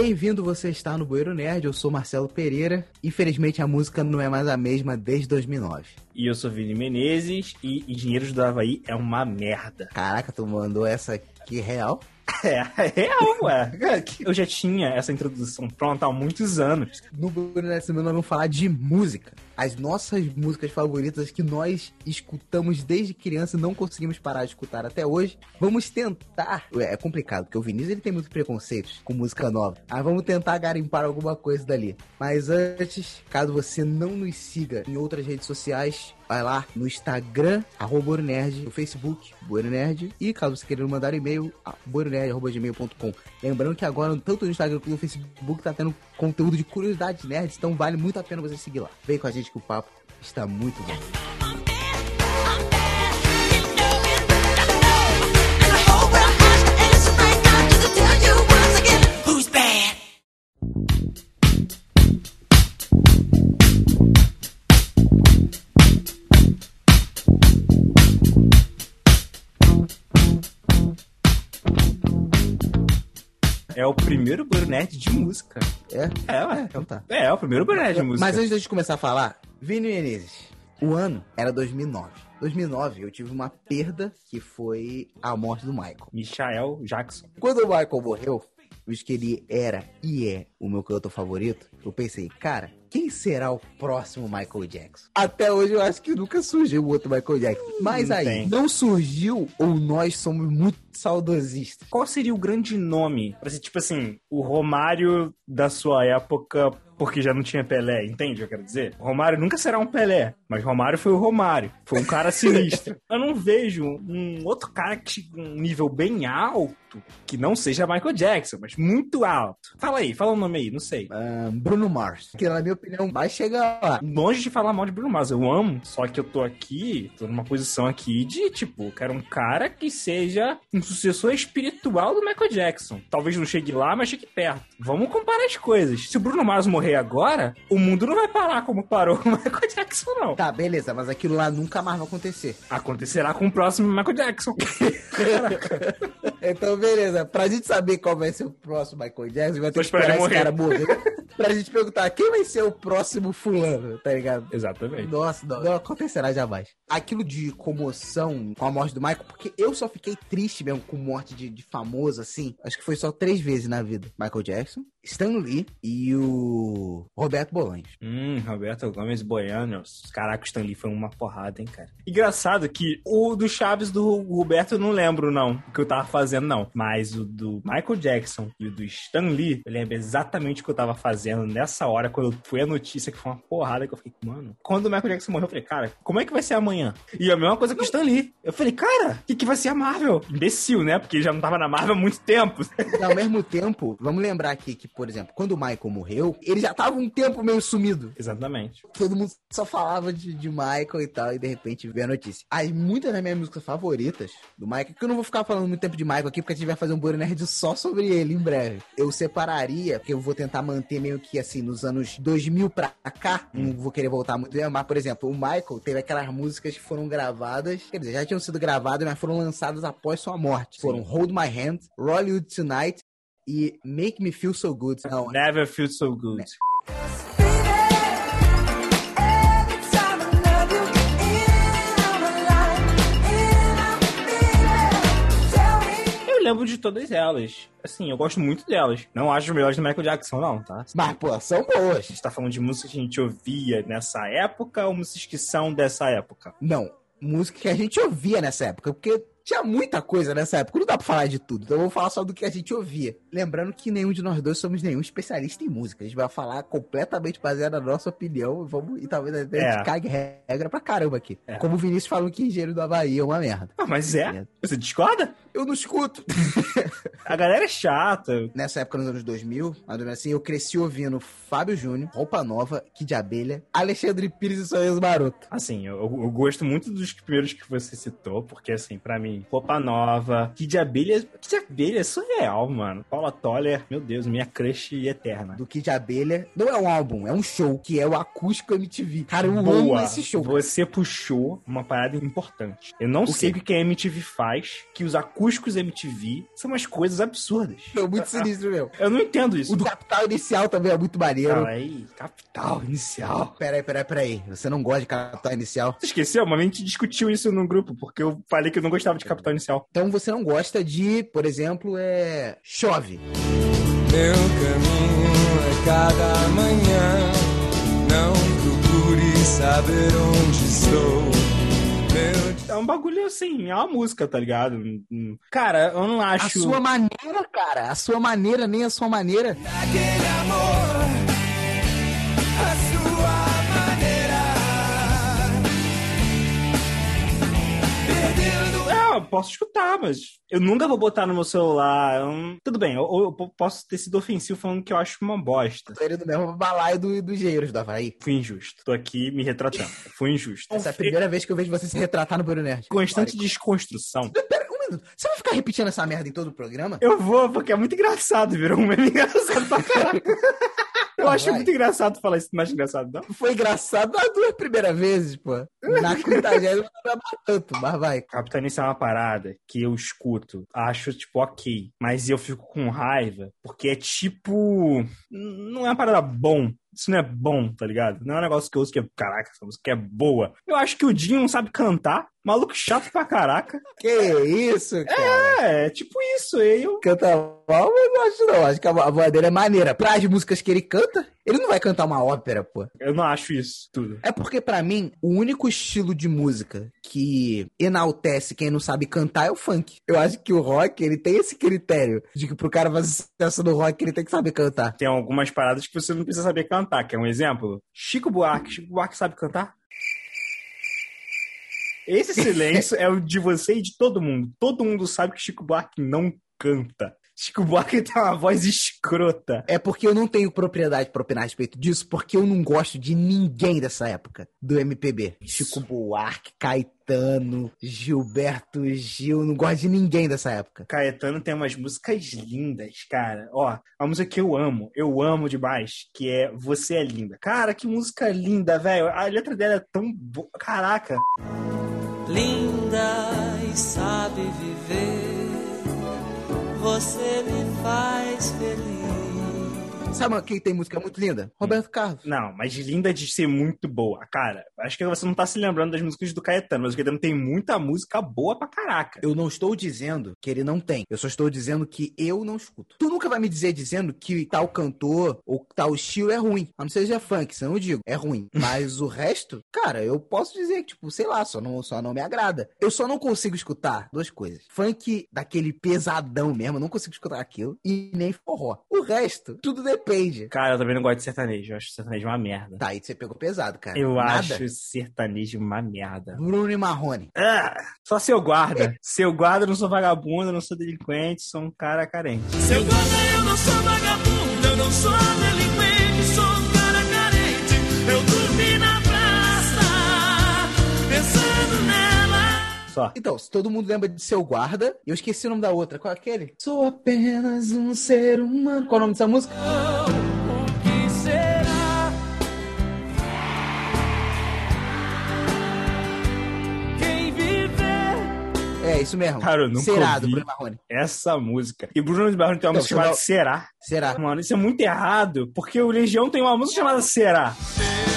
Bem-vindo, você está no Bueiro Nerd, eu sou Marcelo Pereira. Infelizmente a música não é mais a mesma desde 2009. E eu sou Vini Menezes e Engenheiros do Havaí é uma merda. Caraca, tu mandou essa aqui real? É, é real, ué. Eu já tinha essa introdução pronta há muitos anos. No Bueiro Nerd nós vamos falar de música. As nossas músicas favoritas que nós escutamos desde criança e não conseguimos parar de escutar até hoje. Vamos tentar. É complicado, porque o Vinícius ele tem muitos preconceitos com música nova. Aí vamos tentar garimpar alguma coisa dali. Mas antes, caso você não nos siga em outras redes sociais, vai lá no Instagram, arroba Nerd, no Facebook, Nerd, e caso você queira mandar e-mail, bueironerd.gmail.com. Lembrando que agora, tanto no Instagram quanto no Facebook, tá tendo conteúdo de curiosidades nerds, então vale muito a pena você seguir lá. Vem com a gente que o papo está muito bom. É o primeiro Nerd de música. É? É, ué. Então tá. É, é o primeiro Nerd de música. Mas antes de começar a falar, Vini Menezes, o ano era 2009. 2009 eu tive uma perda que foi a morte do Michael. Michael Jackson. Quando o Michael morreu, visto que ele era e é o meu cantor favorito, eu pensei, cara, quem será o próximo Michael Jackson? Até hoje eu acho que nunca surgiu o outro Michael Jackson. Mas não aí, tem. não surgiu ou nós somos muito saudosistas? Qual seria o grande nome? Pra ser, tipo assim, o Romário da sua época, porque já não tinha Pelé, entende o que eu quero dizer? Romário nunca será um Pelé, mas Romário foi o Romário. Foi um cara sinistro. eu não vejo um outro cara que um nível bem alto, que não seja Michael Jackson, mas muito alto. Fala aí, fala o nome aí, não sei. Ahn, Bruno Mars, que na minha opinião vai chegar lá. Longe de falar mal de Bruno Mars, eu amo, só que eu tô aqui, tô numa posição aqui de, tipo, eu quero um cara que seja um sucessor espiritual do Michael Jackson. Talvez não chegue lá, mas chegue perto. Vamos comparar as coisas. Se o Bruno Mars morrer agora, o mundo não vai parar como parou o Michael Jackson, não. Tá, beleza, mas aquilo lá nunca mais vai acontecer. Acontecerá com o próximo Michael Jackson. Então, beleza. Pra gente saber qual vai ser o próximo Michael Jackson, vai ter que esperar esse cara morrer. pra gente perguntar quem vai ser o próximo fulano, tá ligado? Exatamente. Nossa, não, não acontecerá jamais. Aquilo de comoção com a morte do Michael, porque eu só fiquei triste mesmo com morte de, de famoso, assim. Acho que foi só três vezes na vida. Michael Jackson, Stan Lee e o Roberto Bolanhos. Hum, Roberto Gomes Boianos. Caraca, o Stanley foi uma porrada, hein, cara. Engraçado que o do Chaves do Roberto eu não lembro, não, o que eu tava fazendo, não. Mas o do Michael Jackson e o do Stan Lee, eu lembro exatamente o que eu tava fazendo nessa hora, quando foi a notícia que foi uma porrada, que eu fiquei, mano. Quando o Michael Jackson morreu, eu falei, cara, como é que vai ser amanhã? E a mesma coisa com o Stan Lee. Eu falei, cara, o que, que vai ser a Marvel? Imbecil, né? Porque ele já não tava na Marvel há muito tempo. E ao mesmo tempo, vamos lembrar aqui que, por exemplo, quando o Michael morreu, ele já tava um tempo meio sumido. Exatamente. todo mundo só falava de, de Michael e tal, e de repente veio a notícia. Aí, muitas das minhas músicas favoritas do Michael, que eu não vou ficar falando muito tempo de Michael aqui, porque a gente vai fazer um Boro Nerd só sobre ele em breve. Eu separaria, porque eu vou tentar manter meio que assim, nos anos 2000 pra cá, não vou querer voltar muito, mas, por exemplo, o Michael teve aquelas músicas que foram gravadas, quer dizer, já tinham sido gravadas, mas foram lançadas após sua morte. Foram Hold My Hand, Rollywood Tonight e Make Me Feel So Good. Não, Never feel so good. Eu lembro de todas elas. Assim, eu gosto muito delas. Não acho as melhores do Michael Jackson, não, tá? mas, pô, são A boas. gente tá falando de músicas que a gente ouvia nessa época ou músicas que são dessa época? Não, música que a gente ouvia nessa época, porque tinha muita coisa nessa época, não dá pra falar de tudo, então eu vou falar só do que a gente ouvia. Lembrando que nenhum de nós dois somos nenhum especialista em música, a gente vai falar completamente baseado na nossa opinião, e, vamos, e talvez a gente É. cague regra pra caramba aqui. É. Como o Vinícius falou que engenheiro do Havaí é uma merda. Ah, mas é? Você discorda? Eu não escuto. A galera é chata. Nessa época, nos anos 2000, mais ou menos assim, eu cresci ouvindo Fábio Júnior, Roupa Nova, Kid Abelha, Alexandre Pires e Sorriso Maroto. Assim, eu, eu gosto muito dos primeiros que você citou, porque, assim, pra mim, Roupa Nova, Kid Abelha. Kid Abelha é surreal, mano. Paula Toller, meu Deus, minha crush eterna. Do Kid Abelha. Não é um álbum, é um show, que é o Acústico MTV. Cara, eu amo Boa, esse show. você puxou uma parada importante. Eu não O sei o que a MTV faz, que os acústicos MTV são umas coisas absurdas. É muito sinistro, meu. Eu não entendo isso. O do Capital Inicial também é muito maneiro. Aí, capital inicial. Peraí, peraí, peraí. Você não gosta de Capital Inicial? Você esqueceu? Mas a gente discutiu isso no grupo, porque eu falei que eu não gostava de capital inicial. Então você não gosta de, por exemplo, é. Chove. Meu caminho é cada manhã. Não procure saber onde estou. Meu É um bagulho assim, é uma música, tá ligado? Cara, eu não A acho. sua maneira, cara. A sua maneira, nem a sua maneira. aquele amor, eu posso escutar, mas eu nunca vou botar no meu celular. Tudo bem, eu, eu posso ter sido ofensivo falando que eu acho uma bosta. Tô indo mesmo pro balaio do, dos Geiros do Havaí. Fui injusto. Tô aqui me retratando. Fui injusto. Essa é a primeira vez que eu vejo você se retratar no Buro Nerd. Constante desconstrução. Pera, um minuto. Você vai ficar repetindo essa merda em todo o programa? Eu vou, porque é muito engraçado, virou um meme engraçado pra caraca. Eu acho vai. muito engraçado falar isso, não acho engraçado, não. Foi engraçado nas duas primeiras vezes, pô. Na quinta não é tanto, mas vai. Capitão Inicial é uma parada que eu escuto, acho, tipo, ok. Mas eu fico com raiva, porque é tipo. Não é uma parada bom. Isso não é bom, tá ligado? Não é um negócio que eu ouço que é. Caraca, essa música é boa. Eu acho que o Dinho não sabe cantar. Maluco chato pra caraca. Que isso, cara. É, é tipo isso. aí Eu. Canta mal, mas não acho não. Acho que a vo- a voz dele é maneira. Pra as músicas que ele canta, ele não vai cantar uma ópera, pô. Eu não acho isso tudo. É porque, pra mim, o único estilo de música que enaltece quem não sabe cantar é o funk. Eu acho que o rock, ele tem esse critério de que pro cara fazer sucesso no rock, ele tem que saber cantar. Tem algumas paradas que você não precisa saber cantar. Quer um exemplo? Chico Buarque. Chico Buarque sabe cantar? Esse silêncio é o de você e de todo mundo. Todo mundo sabe que Chico Buarque não canta. Chico Buarque tem uma voz escrota. É porque eu não tenho propriedade pra opinar a respeito disso, porque eu não gosto de ninguém dessa época do MPB. Chico Buarque, Caetano, Gilberto Gil, não gosto de ninguém dessa época. Caetano tem umas músicas lindas, cara. Ó, a música que eu amo, eu amo demais, que é Você é Linda. Cara, que música linda, velho. A letra dela é tão boa. Caraca. Linda e sabe viver. Você me faz feliz. Sabe quem tem música muito linda? Roberto Carlos. Não, mas linda de ser muito boa. Cara, acho que você não tá se lembrando das músicas do Caetano, mas o Caetano tem muita música boa pra caraca. Eu não estou dizendo que ele não tem. Eu só estou dizendo que eu não escuto. Tu nunca vai me dizer dizendo que tal cantor ou tal estilo é ruim. A não ser seja funk, senão eu digo, é ruim. Mas o resto, cara, eu posso dizer que, tipo, sei lá, só não, só não me agrada. Eu só não consigo escutar duas coisas. Funk daquele pesadão mesmo, eu não consigo escutar aquilo. E nem forró. O resto, tudo depende. Cara, eu também não gosto de sertanejo. Eu acho sertanejo uma merda. Tá, aí você pegou pesado, cara. Eu Nada. acho sertanejo uma merda. Bruno e Marrone. Ah, só seu guarda. Seu guarda, eu não sou vagabundo, eu não sou delinquente, sou um cara carente. Seu guarda, eu não sou vagabundo, eu não sou delinquente, sou um cara carente. Eu dormi Só. Então, se todo mundo lembra de seu guarda, eu esqueci o nome da outra. Qual é aquele? Sou apenas um ser humano. Qual é o nome dessa música? É, isso mesmo. Cara, eu nunca Será, ouvi. do Bruno Marrone. Essa música. E Bruno Barro tem uma Então, música chamada Será. Será? Mano, isso é muito errado, porque o Legião tem uma música chamada Será. Será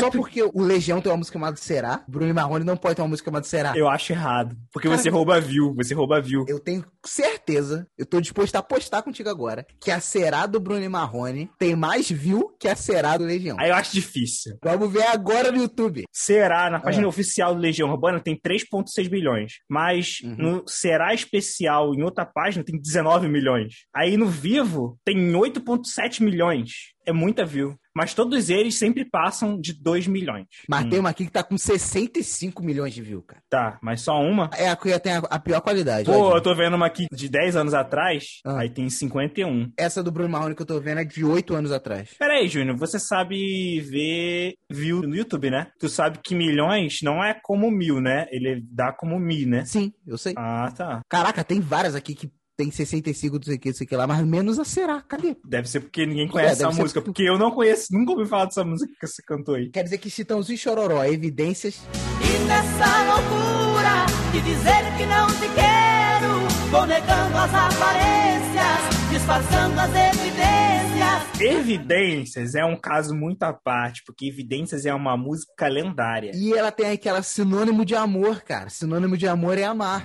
acontecer? Só porque o Legião tem uma música chamada Será, Bruno Marrone não pode ter uma música chamada Será. Eu acho errado. Porque Cara, você rouba view, você rouba view. Eu tenho certeza, eu tô disposto a apostar contigo agora, que a Será do Bruno Marrone tem mais view que a Será do Legião. Aí eu acho difícil. Vamos ver agora no YouTube. Será, na página É. oficial do Legião Urbana, tem 3,6 bilhões. Mas Uhum. no Será Especial, em outra página, tem 19 milhões. Aí no Vivo, tem 8,7 milhões. É muita view. Mas todos eles sempre passam de 2 milhões. Mas Hum, tem uma aqui que tá com 65 milhões de views, cara. Tá, mas só uma? É a que tem a, a pior qualidade. Pô, eu tô vendo uma aqui de 10 anos atrás, Ah. aí tem 51. Essa do Bruno Marrone que eu tô vendo é de 8 anos atrás. Pera aí, Júnior, você sabe ver view no YouTube, né? Tu sabe que milhões não é como mil, né? Ele dá como mi, né? Sim, eu sei. Ah, tá. Caraca, tem várias aqui que tem 65, não sei o que, não sei o que lá, mas menos a Será. Cadê? Deve ser porque ninguém conhece É, essa música, porque- porque eu não conheço, nunca ouvi falar dessa música que você cantou aí. Quer dizer que Chitãozinho e Chororó, evidências. E nessa loucura de dizer que não te quero, vou negando as aparências, disfarçando as evidências. Evidências é um caso muito à parte, porque Evidências é uma música lendária. E ela tem aquela sinônimo de amor, cara. Sinônimo de amor é amar.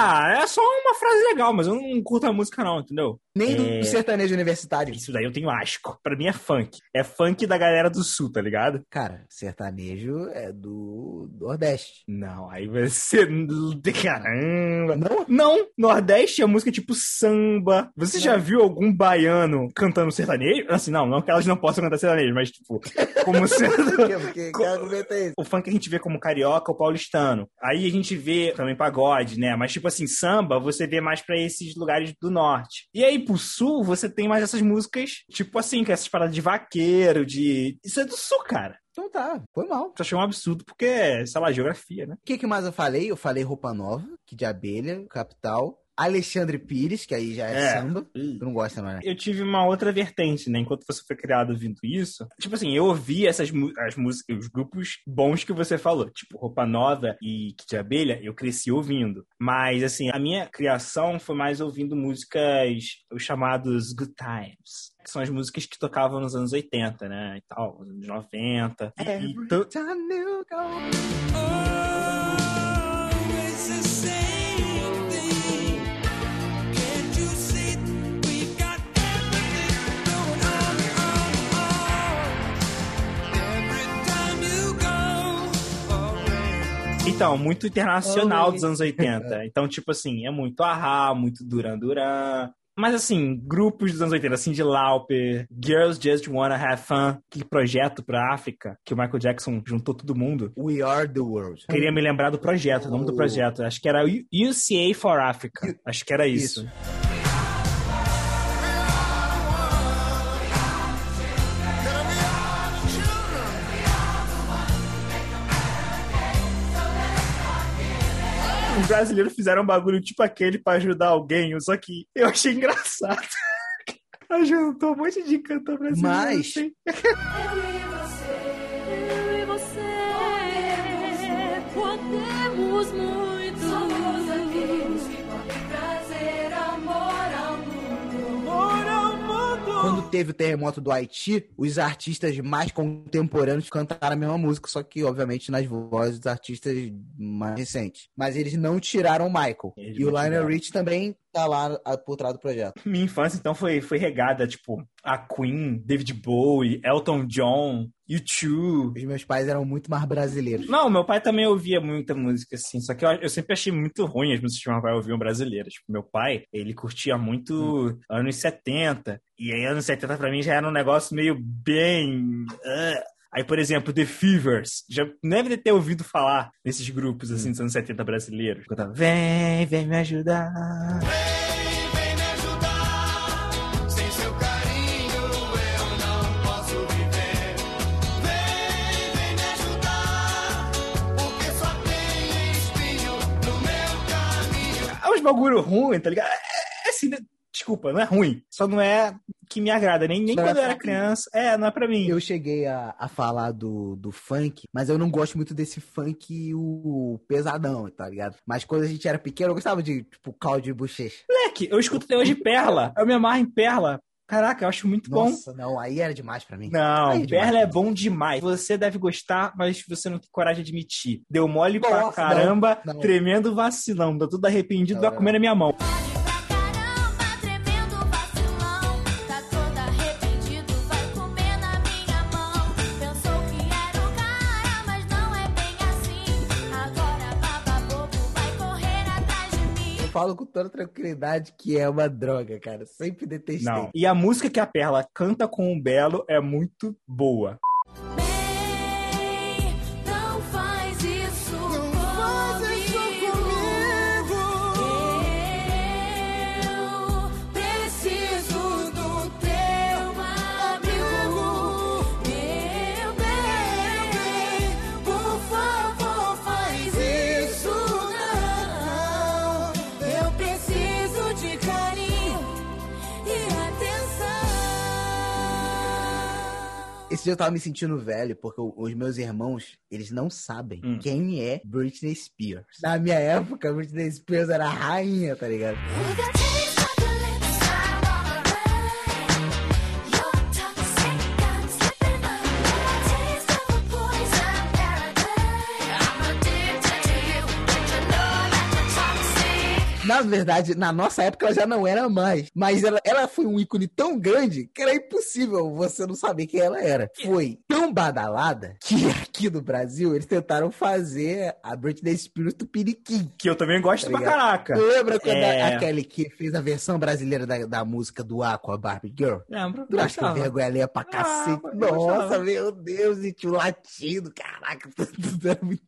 Ah, é só uma frase legal, mas eu não curto a música não, entendeu? Nem É. do sertanejo universitário. Isso daí eu tenho asco. Pra mim é funk. É funk da galera do sul, tá ligado? Cara, sertanejo é do Nordeste. Não, aí ser. Caramba. Não? Não, Nordeste é música tipo samba. Você já viu algum baiano cantando sertanejo? Assim, não, não que elas não possam cantar sertanejo, mas tipo, como sendo. Porque? O funk a gente vê como carioca ou paulistano. Aí a gente vê também pagode, né? Mas, tipo assim, samba, você vê mais pra esses lugares do norte. E aí, pro sul, você tem mais essas músicas, tipo assim, que essas paradas de vaqueiro, de. Isso é do sul, cara. Então tá, foi mal. Eu achei um absurdo, porque, sei lá, geografia, né? O que, que mais eu falei? Eu falei Roupa Nova, que de abelha, capital. Alexandre Pires, que aí já é, É. samba. Tu não gosta, não é? Eu tive uma outra vertente, né? Enquanto você foi criado ouvindo isso. Tipo assim, eu ouvi essas as músicas, os grupos bons que você falou. Tipo, Roupa Nova e de Abelha, eu cresci ouvindo. Mas, assim, a minha criação foi mais ouvindo músicas, os chamados Good Times. Que são as músicas que tocavam nos anos 80, né? E tal, nos anos 90. E, e tan- time you go. Always Então, muito internacional Oi. dos anos 80. Então, tipo assim, é muito Ahá, muito Duran Duran. Mas assim, grupos dos anos 80, assim, de Lauper, Girls Just Wanna Have Fun, que projeto pra África, que o Michael Jackson juntou todo mundo. We are the world. Queria me lembrar do projeto, o nome do projeto. Acho que era UCA for Africa. Acho que era isso. Isso. Os brasileiros fizeram um bagulho tipo aquele pra ajudar alguém, só que eu achei engraçado. Juntou um monte de cantor brasileiro. Mas- assim. Eu e você podemos teve o terremoto do Haiti, os artistas mais contemporâneos cantaram a mesma música, só que, obviamente, nas vozes dos artistas mais recentes. Mas eles não tiraram o Michael. Eles e o Lionel. Rich também tá lá ah, por trás do projeto. Minha infância, então, foi, foi regada, tipo, a Queen, David Bowie, Elton John, U2. Os meus pais eram muito mais brasileiros. Não, meu pai também ouvia muita música, assim, só que eu, eu sempre achei muito ruim as músicas que meu pai ouvia brasileiras. Tipo, meu pai, ele curtia muito anos 70, e aí anos 70 pra mim já era um negócio meio bem... ah. Aí, por exemplo, The Fevers, já deve ter ouvido falar desses grupos, assim, dos anos 70 brasileiros. Cantava, Vem, vem me ajudar. Vem, vem me ajudar. Sem seu carinho eu não posso viver. Vem, vem me ajudar. Porque só tem espinho no meu caminho. É uns bagulho ruim, tá ligado? É, é assim, né? Desculpa, não é ruim. Só não é que me agrada. Nem, nem Não é quando eu era pra criança. É, não é pra mim. Eu cheguei a, a falar do, do funk, mas eu não gosto muito desse funk o pesadão, tá ligado? Mas quando a gente era pequeno, eu gostava de, tipo, caldo de bochecha. Moleque, eu escuto até hoje Perla. Eu me amarro em Perla. Caraca, eu acho muito bom. Nossa, não, aí era demais pra mim. Não, é. Perla é bom demais. Você deve gostar, mas você não tem coragem de admitir. Deu mole pra Nossa, caramba, não, não. tremendo vacilão. Tá tudo arrependido, Não, comer na minha mão. Falo com toda tranquilidade que é uma droga, cara. Sempre detestei. Não. E a música que a Perla canta com o Belo é muito boa. Esse dia eu tava me sentindo velho, porque os meus irmãos, eles não sabem Hum. quem é Britney Spears. Na minha época, Britney Spears era a rainha, tá ligado? Na verdade, na nossa época ela já não era mais. Mas ela, ela foi um ícone tão grande que era impossível você não saber quem ela era. Foi tão badalada que aqui no Brasil eles tentaram fazer a Britney Spears do Piniquim. Que eu também gosto Tá pra ligado? caraca. Lembra quando É. a, Kelly que fez a versão brasileira da, da música do Aqua Barbie Girl? Lembro. Tu acha que vergonha alheia pra cacete? eu Nossa, meu Deus, e tio latido, caraca, tudo era muito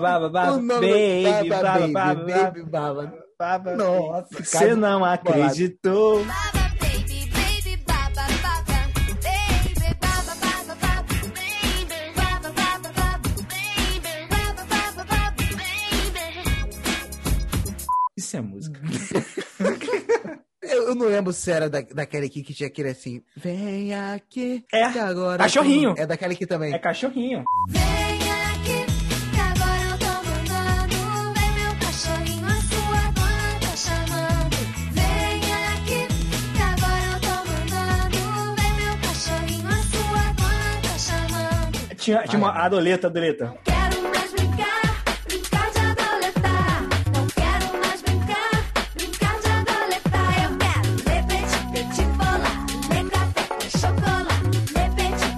Baba, baba, baba, baby, Baba baba, Baby, baba, Baby Baba. Nossa, Você não acreditou. Baba, baby, baby, baby, baby, baby, baby. Isso é música. Eu, eu não lembro se era da, daquela aqui que tinha aquele assim, vem aqui, É, agora... cachorrinho. É daquela aqui também. É cachorrinho. Vem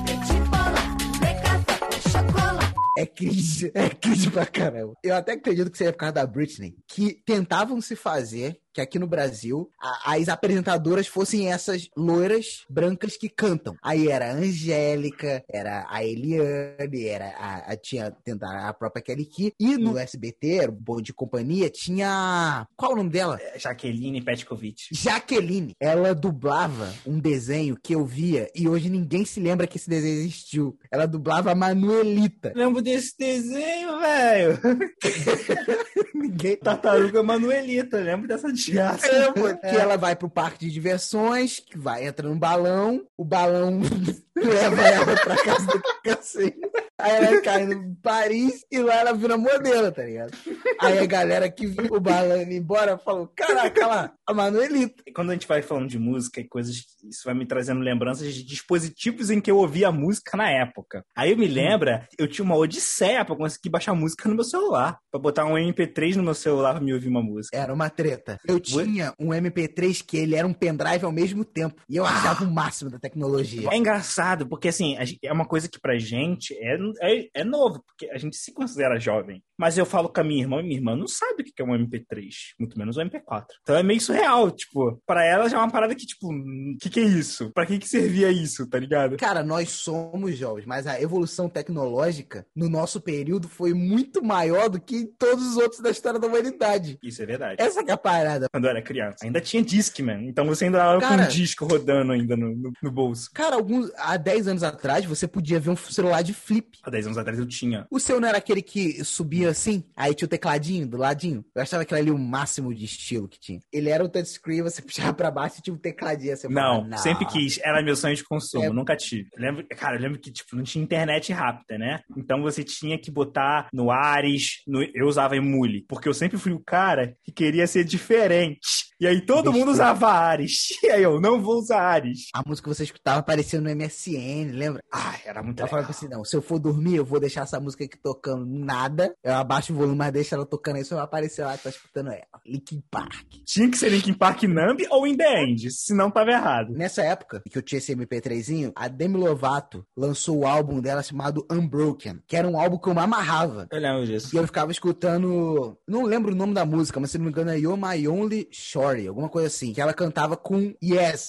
petit bola, ler café com chocolate. É cringe, é pra caramba. Eu até acredito que seja por causa da Britney, que tentavam se fazer que aqui no Brasil a- as apresentadoras fossem essas loiras brancas que cantam. Aí era a Angélica, era a Eliane, era a, a- tinha tentar a própria Kelly Key. E no SBT, era o Bom de Companhia, tinha. Qual o nome dela? Jaqueline Petkovic. Jaqueline. Ela dublava um desenho que eu via e hoje ninguém se lembra que esse desenho existiu. Ela dublava a Manuelita. Lembro desse desenho, velho. Ninguém Tartaruga Manuelita. Lembro dessa que ela vai pro parque de diversões, que vai, entra num balão, o balão leva ela pra casa do cacete. Aí ela cai no Paris e lá ela vira modelo, tá ligado? Aí a galera que viu o indo embora falou: Caraca, lá, a Manuelita. E Quando a gente vai falando de música e coisas, isso vai me trazendo lembranças de dispositivos em que eu ouvia música na época. Aí eu me lembra, eu tinha uma odisseia pra conseguir baixar música no meu celular. Pra botar um MP3 no meu celular pra me ouvir uma música. Era uma treta. Eu tinha um MP3 que ele era um pendrive ao mesmo tempo. E eu achava o máximo da tecnologia. É engraçado, porque assim, é uma coisa que pra gente é, é, é novo, porque a gente se considera jovem. Mas eu falo com a minha irmã, e minha irmã não sabe o que é um MP3, muito menos um MP4. Então é meio surreal, tipo, pra ela já é uma parada que, tipo, o que, que é isso? Pra que, que servia isso, tá ligado? Cara, nós somos jovens, mas a evolução tecnológica no nosso período foi muito maior do que em todos os outros da história da humanidade. Isso é verdade. Essa que é a parada. Quando eu era criança. Ainda tinha Discman, então você ainda andava com um disco rodando ainda no, no, no bolso. Cara, alguns, há 10 anos atrás você podia ver um celular de flip. Há 10 anos atrás eu tinha. O seu não era aquele que subia assim? Aí tinha o tecladinho do ladinho? Eu achava aquele ali o máximo de estilo que tinha. Ele era o touchscreen, você puxava pra baixo e tinha um tecladinho. Assim, eu Não, falava, sempre quis. Era meu sonho de consumo, É. nunca tive. Eu lembro, cara, eu lembro que tipo, não tinha internet rápida, né? Então você tinha que botar no Ares, no- eu usava Emule, porque eu sempre fui o cara que queria ser diferente. E aí todo mundo usava Ares. E aí eu, não vou usar Ares. A música que você escutava aparecia no MSN, lembra? Ah, era muito Ela legal. falava assim, não, se eu for dormir, eu vou deixar essa música aqui tocando nada. Eu abaixo o volume, mas deixa ela tocando aí, só vai aparecer lá que tá escutando ela. Linkin Park. Tinha que ser Linkin Park Numb ou In The End, senão tava errado. Nessa época que eu tinha esse MP3zinho, a Demi Lovato lançou o álbum dela chamado Unbroken, que era um álbum que eu me amarrava. Eu lembro disso. E eu ficava escutando. Não lembro o nome da música, mas se não me engano é You're My Only Shorty, alguma coisa assim. Que ela cantava com Yes.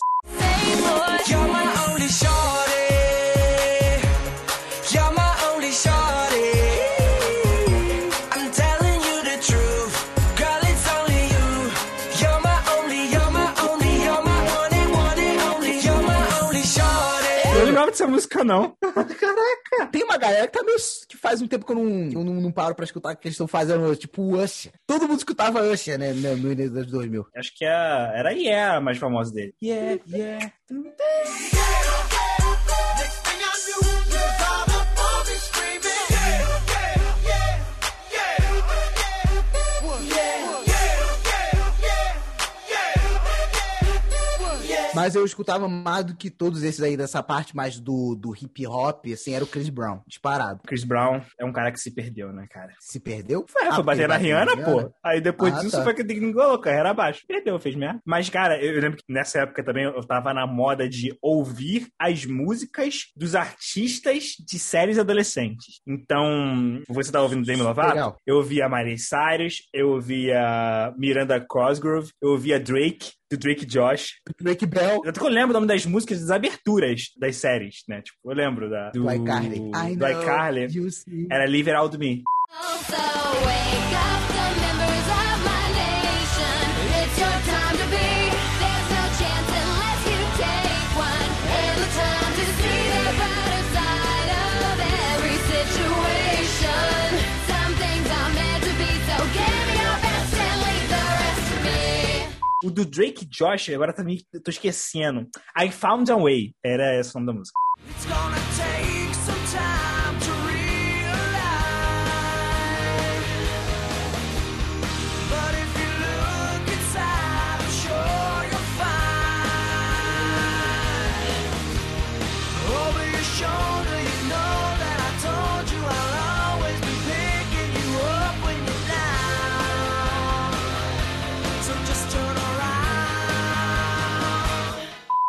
You're my only. Dessa música, não. Tem uma galera que tá meio. que faz um tempo que eu não, eu não, não paro pra escutar que eles estão fazendo, tipo, Usher. Todo mundo escutava Usher, né, no no início dos 2000. Acho que a- era Yeah a mais famosa dele. Yeah, yeah. Mas eu escutava mais do que todos esses aí dessa parte mais do, do hip hop, assim, era o Chris Brown, disparado. Chris Brown é um cara que se perdeu, né, cara? Se perdeu? É, Ah, foi bater na Rihanna, pô. Aí depois Ah, disso tá. foi que desengolou, carreira abaixo. Perdeu, fez merda. Mas, cara, eu lembro que nessa época também eu tava na moda de ouvir as músicas dos artistas de séries adolescentes. Então, você tá ouvindo Demi Lovato? Legal. Eu ouvia Miley Cyrus, eu ouvia Miranda Cosgrove, eu ouvia Drake, do Drake Josh. Drake Bell. Eu eu lembro o nome das músicas das aberturas das séries, né? Tipo, eu lembro da, do, Do iCarly. I do iCarly. Era Leave It Out Me. So do Drake Josh, agora também tô esquecendo. I Found a Way. Era esse o nome da música. It's gonna take some time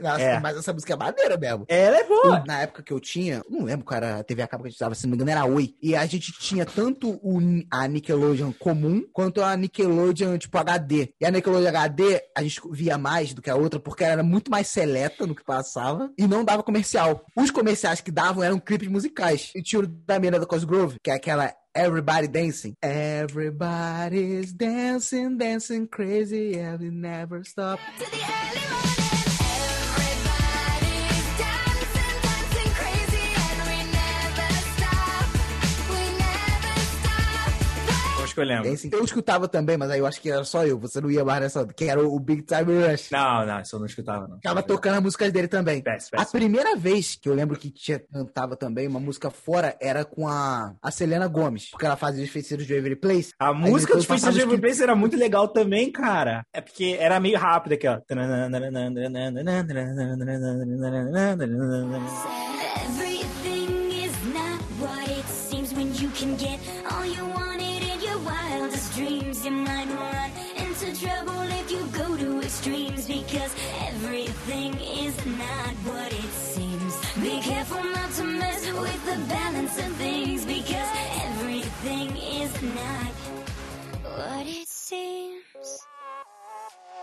Nossa, É. mas essa música é maneira mesmo. Ela é boa. Na época que eu tinha, não lembro qual era a TV a cabo que a gente tava, se não me engano, era Oi. E a gente tinha tanto o, a Nickelodeon comum, quanto a Nickelodeon, tipo, HD. E a Nickelodeon HD, a gente via mais do que a outra, porque ela era muito mais seleta no que passava, e não dava comercial. Os comerciais que davam eram clipes musicais. E tinha o da Miranda Cosgrove, que é aquela Everybody Dancing. Everybody's dancing, dancing crazy, and we never stop. Que eu lembro. Dancing. Eu escutava também, mas aí eu acho que era só eu, você não ia mais nessa, que era o Big Time Rush. Não, não, isso eu não escutava, não. Ficava tocando as músicas dele também. A primeira vez que eu lembro que tinha, cantava também uma música fora era com a, a Selena Gomes, porque ela fazia os feiticeiros de Waverly Place. A Aí música dos passava de Every Place era muito legal também, cara. É porque era meio rápido aqui, ó. Everything is not what it seems when you can get dreams. You might run into trouble if you go to extremes because everything is not what it seems. Be careful not to mess with the balance of things because everything is not what it seems.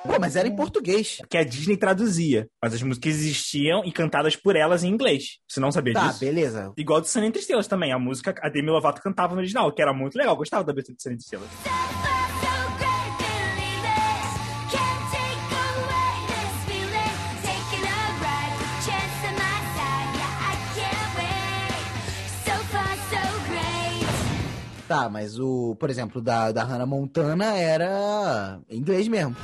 Pô, mas era em português. Que a Disney traduzia. Mas as músicas existiam e cantadas por elas em inglês. Você não sabia Tá, disso? beleza. Igual do Sunny Entre Estrelas também. A música, a Demi Lovato cantava no original, que era muito legal. Gostava da abertura do Sunny Entre Estrelas. Tá, mas o, por exemplo, da, da Hannah Montana era inglês mesmo.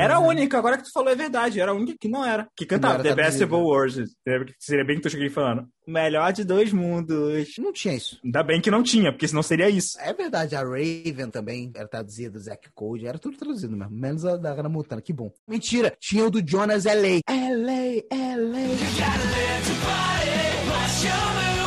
Era a única, agora que tu falou é verdade, era a única que não era. Que cantava Não The era Best of. Both Worlds. Seria bem que tu cheguei falando. Melhor de dois mundos. Não tinha isso. Ainda bem que não tinha, porque senão seria isso. É verdade, a Raven também era traduzida, o Zack Code, era tudo traduzido mesmo. Menos a da Hannah Montana, que bom. Mentira, tinha o do Jonas L.A. L.A., L.A. Isso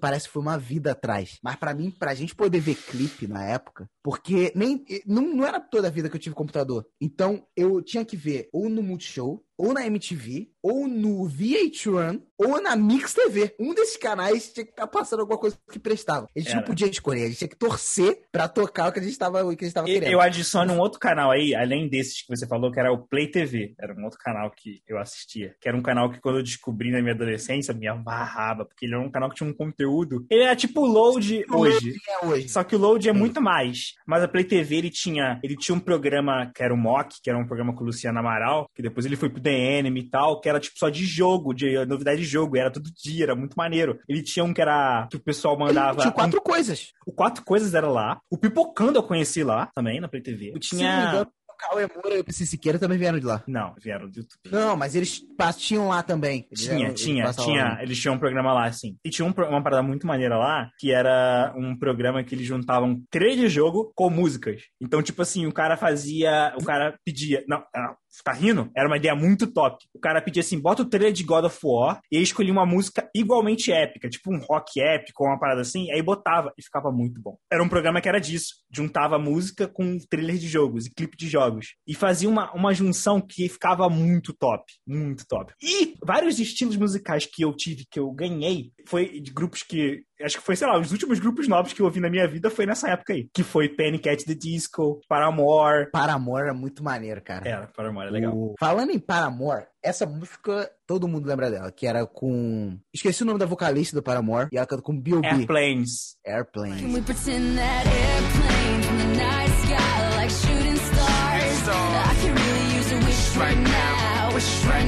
parece que foi uma vida atrás. Mas pra mim, pra gente poder ver clipe na época, porque nem não, não era toda a vida que eu tive computador. Então eu tinha que ver ou no Multishow, ou na MTV, ou no VH1, ou na Mix TV. Um desses canais tinha que estar passando alguma coisa que prestava. A gente não Era. podia escolher, a gente tinha que torcer pra tocar o que a gente tava, o que a gente tava E- querendo. Eu adiciono um outro canal aí, além desses que você falou, que era o Play TV. Era um outro canal que eu assistia. Que era um canal que quando eu descobri na minha adolescência, me amarrava, porque ele era um canal que tinha um conteúdo. Ele era tipo o Load hoje. É hoje. Só que o Load é muito mais. Mas a Play TV, ele tinha, ele tinha um programa que era o Mock, que era um programa com o Luciano Amaral, que depois ele foi pro The Enemy e tal, que era tipo só de jogo, de novidade de jogo, era todo dia, era muito maneiro. Ele tinha um que era, que o pessoal mandava... Tinha um- quatro coisas. o Quatro Coisas era lá. O Pipocando eu conheci lá também, na Play TV. Eu tinha... o Cauê Moura e o PC Siqueira também vieram de lá. Não, vieram do YouTube. Não, mas eles tinham lá também. Eles Tinha, eram- tinha, eles tinha. lá. Eles tinham um programa lá, assim. E tinha um uma parada muito maneira lá, que era um programa que eles juntavam trailer de jogo com músicas. Então, tipo assim, o cara fazia. O cara pedia. Não, não, você tá rindo? Era uma ideia muito top. O cara pedia assim: bota o trailer de God of War e aí escolhia uma música igualmente épica, tipo um rock épico, uma parada assim, aí botava e ficava muito bom. Era um programa que era disso. Juntava música com trailer de jogos e clipe de jogos. E fazia uma, uma junção que ficava muito top. Muito top. E vários estilos musicais que eu tive, que eu ganhei, foi de grupos que. Acho que foi, sei lá, os últimos grupos novos que eu ouvi na minha vida foi nessa época aí. Que foi Panic! at the Disco, Paramore. Paramore era muito maneiro, cara. Era, Paramore é legal. O- Falando em Paramore, essa música todo mundo lembra dela, que era com. Esqueci o nome da vocalista do Paramore, e ela canta com B.O.B. Airplanes. Airplane. Can we pretend that airplanes in the night sky like shooting stars? I can really use a wish right now, wish right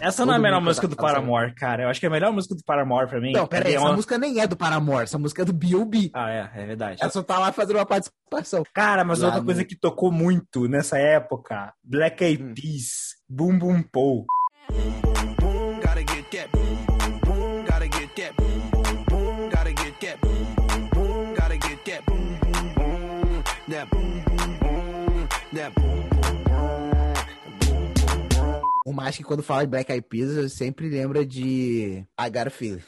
Essa não é a melhor música do Paramore, cara. Eu acho que a melhor música do Paramore pra mim. Não, pera aí, é essa uma- música nem é do Paramore, essa música é do B.O.B. Ah, é, é verdade. Ela só tá lá fazendo uma participação. Cara, mas Lá outra no- coisa que tocou muito nessa época: Black Eyed Hum. Peas, Boom Boom Pow. Mais que quando fala de Black Eyed Peas, eu sempre lembro de I Got a Feeling.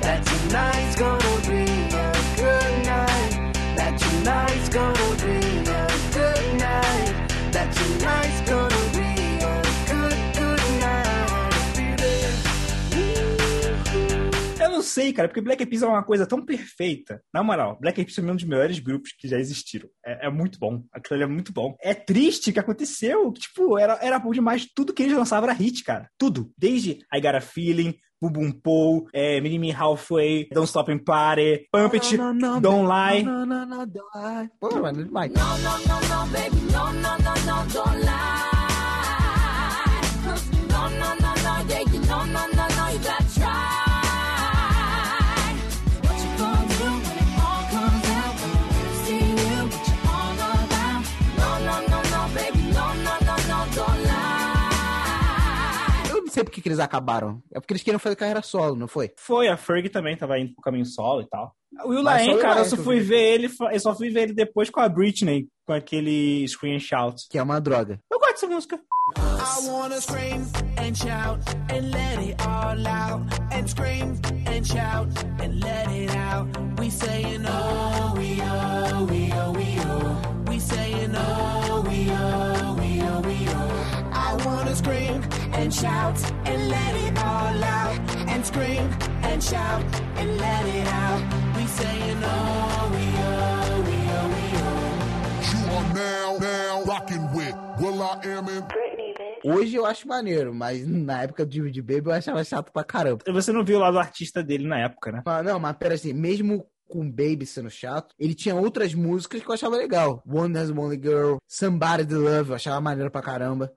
That tonight's gonna sei, cara, porque Black Eyed Peas é uma coisa tão perfeita. Na moral, Black Eyed Peas é um dos melhores grupos que já existiram. É, é muito bom. Aquilo ali é muito bom. É triste o que aconteceu. Tipo, era, era bom demais. Tudo que eles lançavam era hit, cara. Tudo. Desde I Got a Feeling, Boom Boom Pow, é, Me Halfway, Don't Stop and Party, Pump It, Não, não, não, Don't Lie. Não, não, não, don't lie. Pô, mano, demais. No, no, no, no, baby, no, no, no, no, don't lie. No, no, no, no, yeah, you no, no, por que que eles acabaram. É porque eles queriam fazer carreira solo, não foi? Foi, a Ferg também tava indo pro caminho solo e tal. O Will Mas Laen, cara, eu só fui ver ele, eu só fui ver ele depois com a Britney, com aquele Screen and Shout. Que é uma droga. Eu gosto dessa música. I wanna scream and shout and let it all out. And scream and shout and let it out. We saying oh, we oh, we oh, we and shout and let it all out. And scream and shout and let it out. We saying oh, we oh, we oh, we oh. You are now, now rocking with Will I Am in Britney, bitch. Hoje eu acho maneiro, mas na época do DVD Baby eu achava chato pra caramba. Você não viu lá do artista dele na época, né? Mas, não, mas pera assim, mesmo com Baby sendo chato, ele tinha outras músicas que eu achava legal. One as Only Girl, Somebody to Love, eu achava maneiro pra caramba.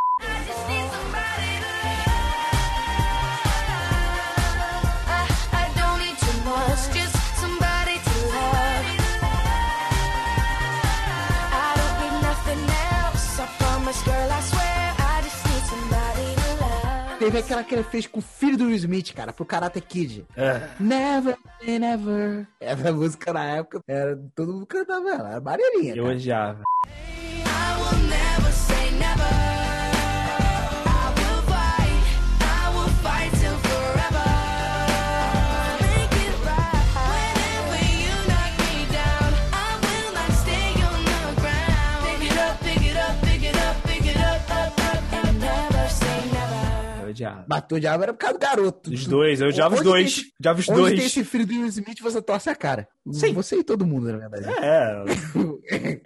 Teve aquela que ele fez com o filho do Will Smith, cara, pro Karate Kid. É. Never, never. Essa música na época, era, todo mundo cantava ela, era maneirinha. Eu cara. odiava. I will never say never. Odiava. Bateu de aba era por causa do garoto. Os dois, eu odiava os dois. tem Odiava os Onde tem dois. esse filho do Will Smith, você torce a cara. Sim. Você e todo mundo, na verdade. É,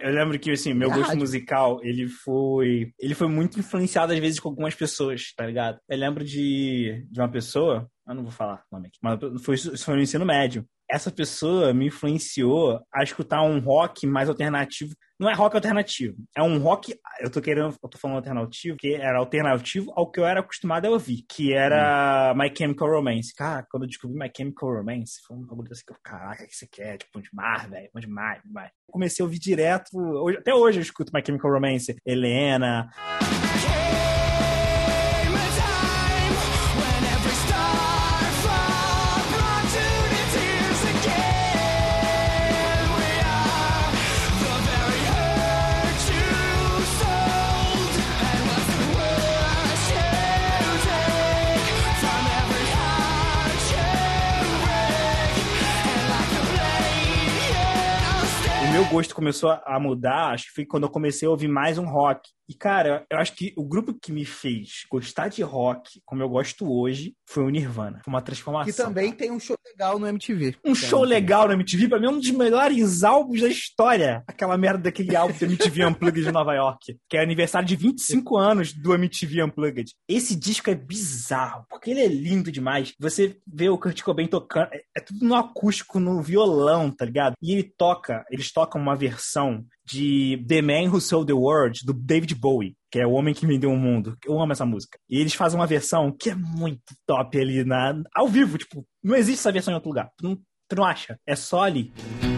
eu lembro que, assim, meu gosto musical, ele foi... Ele foi muito influenciado, às vezes, com algumas pessoas, tá ligado? Eu lembro de, de uma pessoa... Eu não vou falar o nome aqui, mas foi, foi no ensino médio. Essa pessoa me influenciou a escutar um rock mais alternativo. Não é rock alternativo, é um rock... Eu tô querendo... Eu tô falando alternativo, que era alternativo ao que eu era acostumado a ouvir, que era My Chemical Romance. Cara, quando eu descobri My Chemical Romance, foi um bagulho assim que eu, caraca, o que você quer? Tipo, demais, velho, demais, demais. Comecei a ouvir direto, hoje- até hoje eu escuto My Chemical Romance, Helena, gosto começou a mudar, acho que foi quando eu comecei a ouvir mais um rock. E, cara, eu acho que o grupo que me fez gostar de rock, como eu gosto hoje, foi o Nirvana. Foi uma transformação. Que também tem um show legal no MTV. Um show legal na MTV, pra mim é um dos melhores álbuns da história. Aquela merda daquele álbum do MTV Unplugged de Nova York, que é aniversário de 25 anos do MTV Unplugged. Esse disco é bizarro, porque ele é lindo demais. Você vê o Kurt Cobain tocando, é, é tudo no acústico, no violão, tá ligado? E ele toca, eles tocam uma versão de The Man Who Sold the World, do David Bowie, que é o homem que vendeu o mundo. Eu amo essa música. E eles fazem uma versão que é muito top ali na, ao vivo, tipo, não existe essa versão em outro lugar. Tu não, tu não acha? É só ali. Oh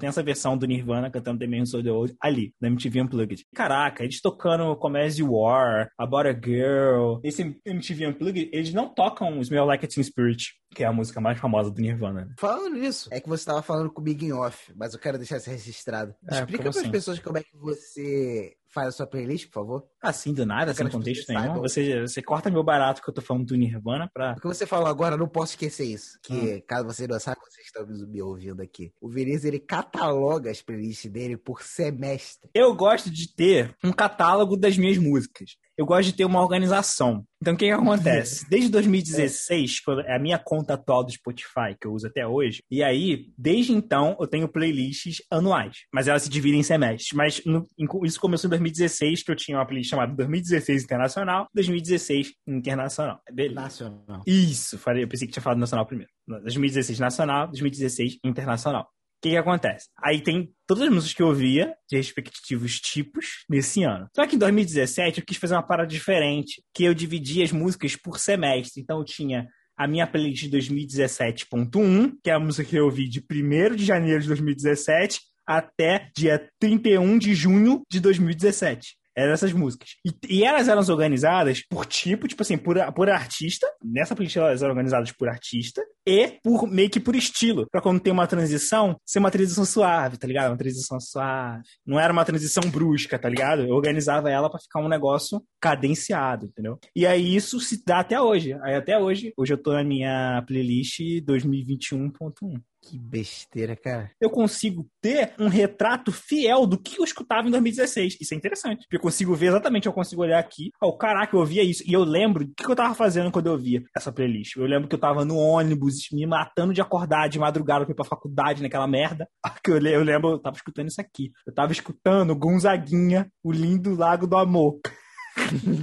tem essa versão do Nirvana cantando The Man Who the World ali, na MTV Unplugged. Caraca, eles tocando Come As You Are, About a Girl. Esse MTV Unplugged, eles não tocam Smell Like a Teen Spirit, que é a música mais famosa do Nirvana. Falando nisso, é que você tava falando comigo em off, mas eu quero deixar isso registrado. É, Explica para as assim? pessoas como é que você faz a sua playlist, por favor. Assim, do nada, sem contexto nenhum. Você, você corta meu barato que eu tô falando do Nirvana pra... O que você falou agora, não posso esquecer isso. Que, Hum. caso você não saiba, vocês estão me ouvindo aqui. O Vinícius, ele cataloga as playlists dele por semestre. Eu gosto de ter um catálogo das minhas músicas. Eu gosto de ter uma organização. Então, o que, que acontece? Desde 2016, quando é a minha conta atual do Spotify, que eu uso até hoje, e aí, desde então, eu tenho playlists anuais. Mas elas se dividem em semestres. Mas no- isso começou em 2016, que eu tinha uma playlist chamada 2016 Internacional, 2016 Internacional. Beleza. Nacional. Isso, falei, eu pensei que tinha falado nacional primeiro. 2016 nacional, 2016 internacional. O que, que acontece? Aí tem todas as músicas que eu ouvia, de respectivos tipos, nesse ano. Só que em 2017 eu quis fazer uma parada diferente, que eu dividi as músicas por semestre. Então eu tinha a minha playlist de 2017.1, que é a música que eu ouvi de 1 de janeiro de 2017 até dia 31 de junho de 2017. Eram essas músicas. E, e elas eram organizadas por tipo, tipo assim, por, por artista. Nessa playlist elas eram organizadas por artista e por meio que por estilo. Pra quando tem uma transição, ser uma transição suave, tá ligado? Uma transição suave. Não era uma transição brusca, tá ligado? Eu organizava ela pra ficar um negócio cadenciado, entendeu? E aí isso se dá até hoje. Aí até hoje, hoje eu tô na minha playlist 2021.1 Que besteira, cara. eu consigo ter um retrato fiel do que eu escutava em 2016. Isso é interessante. Porque eu consigo ver exatamente, eu consigo olhar aqui. Oh, caraca, eu ouvia isso. E eu lembro do que eu tava fazendo quando eu ouvia essa playlist. Eu lembro que eu tava no ônibus, me matando de acordar de madrugada pra ir pra faculdade naquela merda. Le- eu lembro, eu tava escutando isso aqui. Eu tava escutando Gonzaguinha, o lindo Lago do Amor.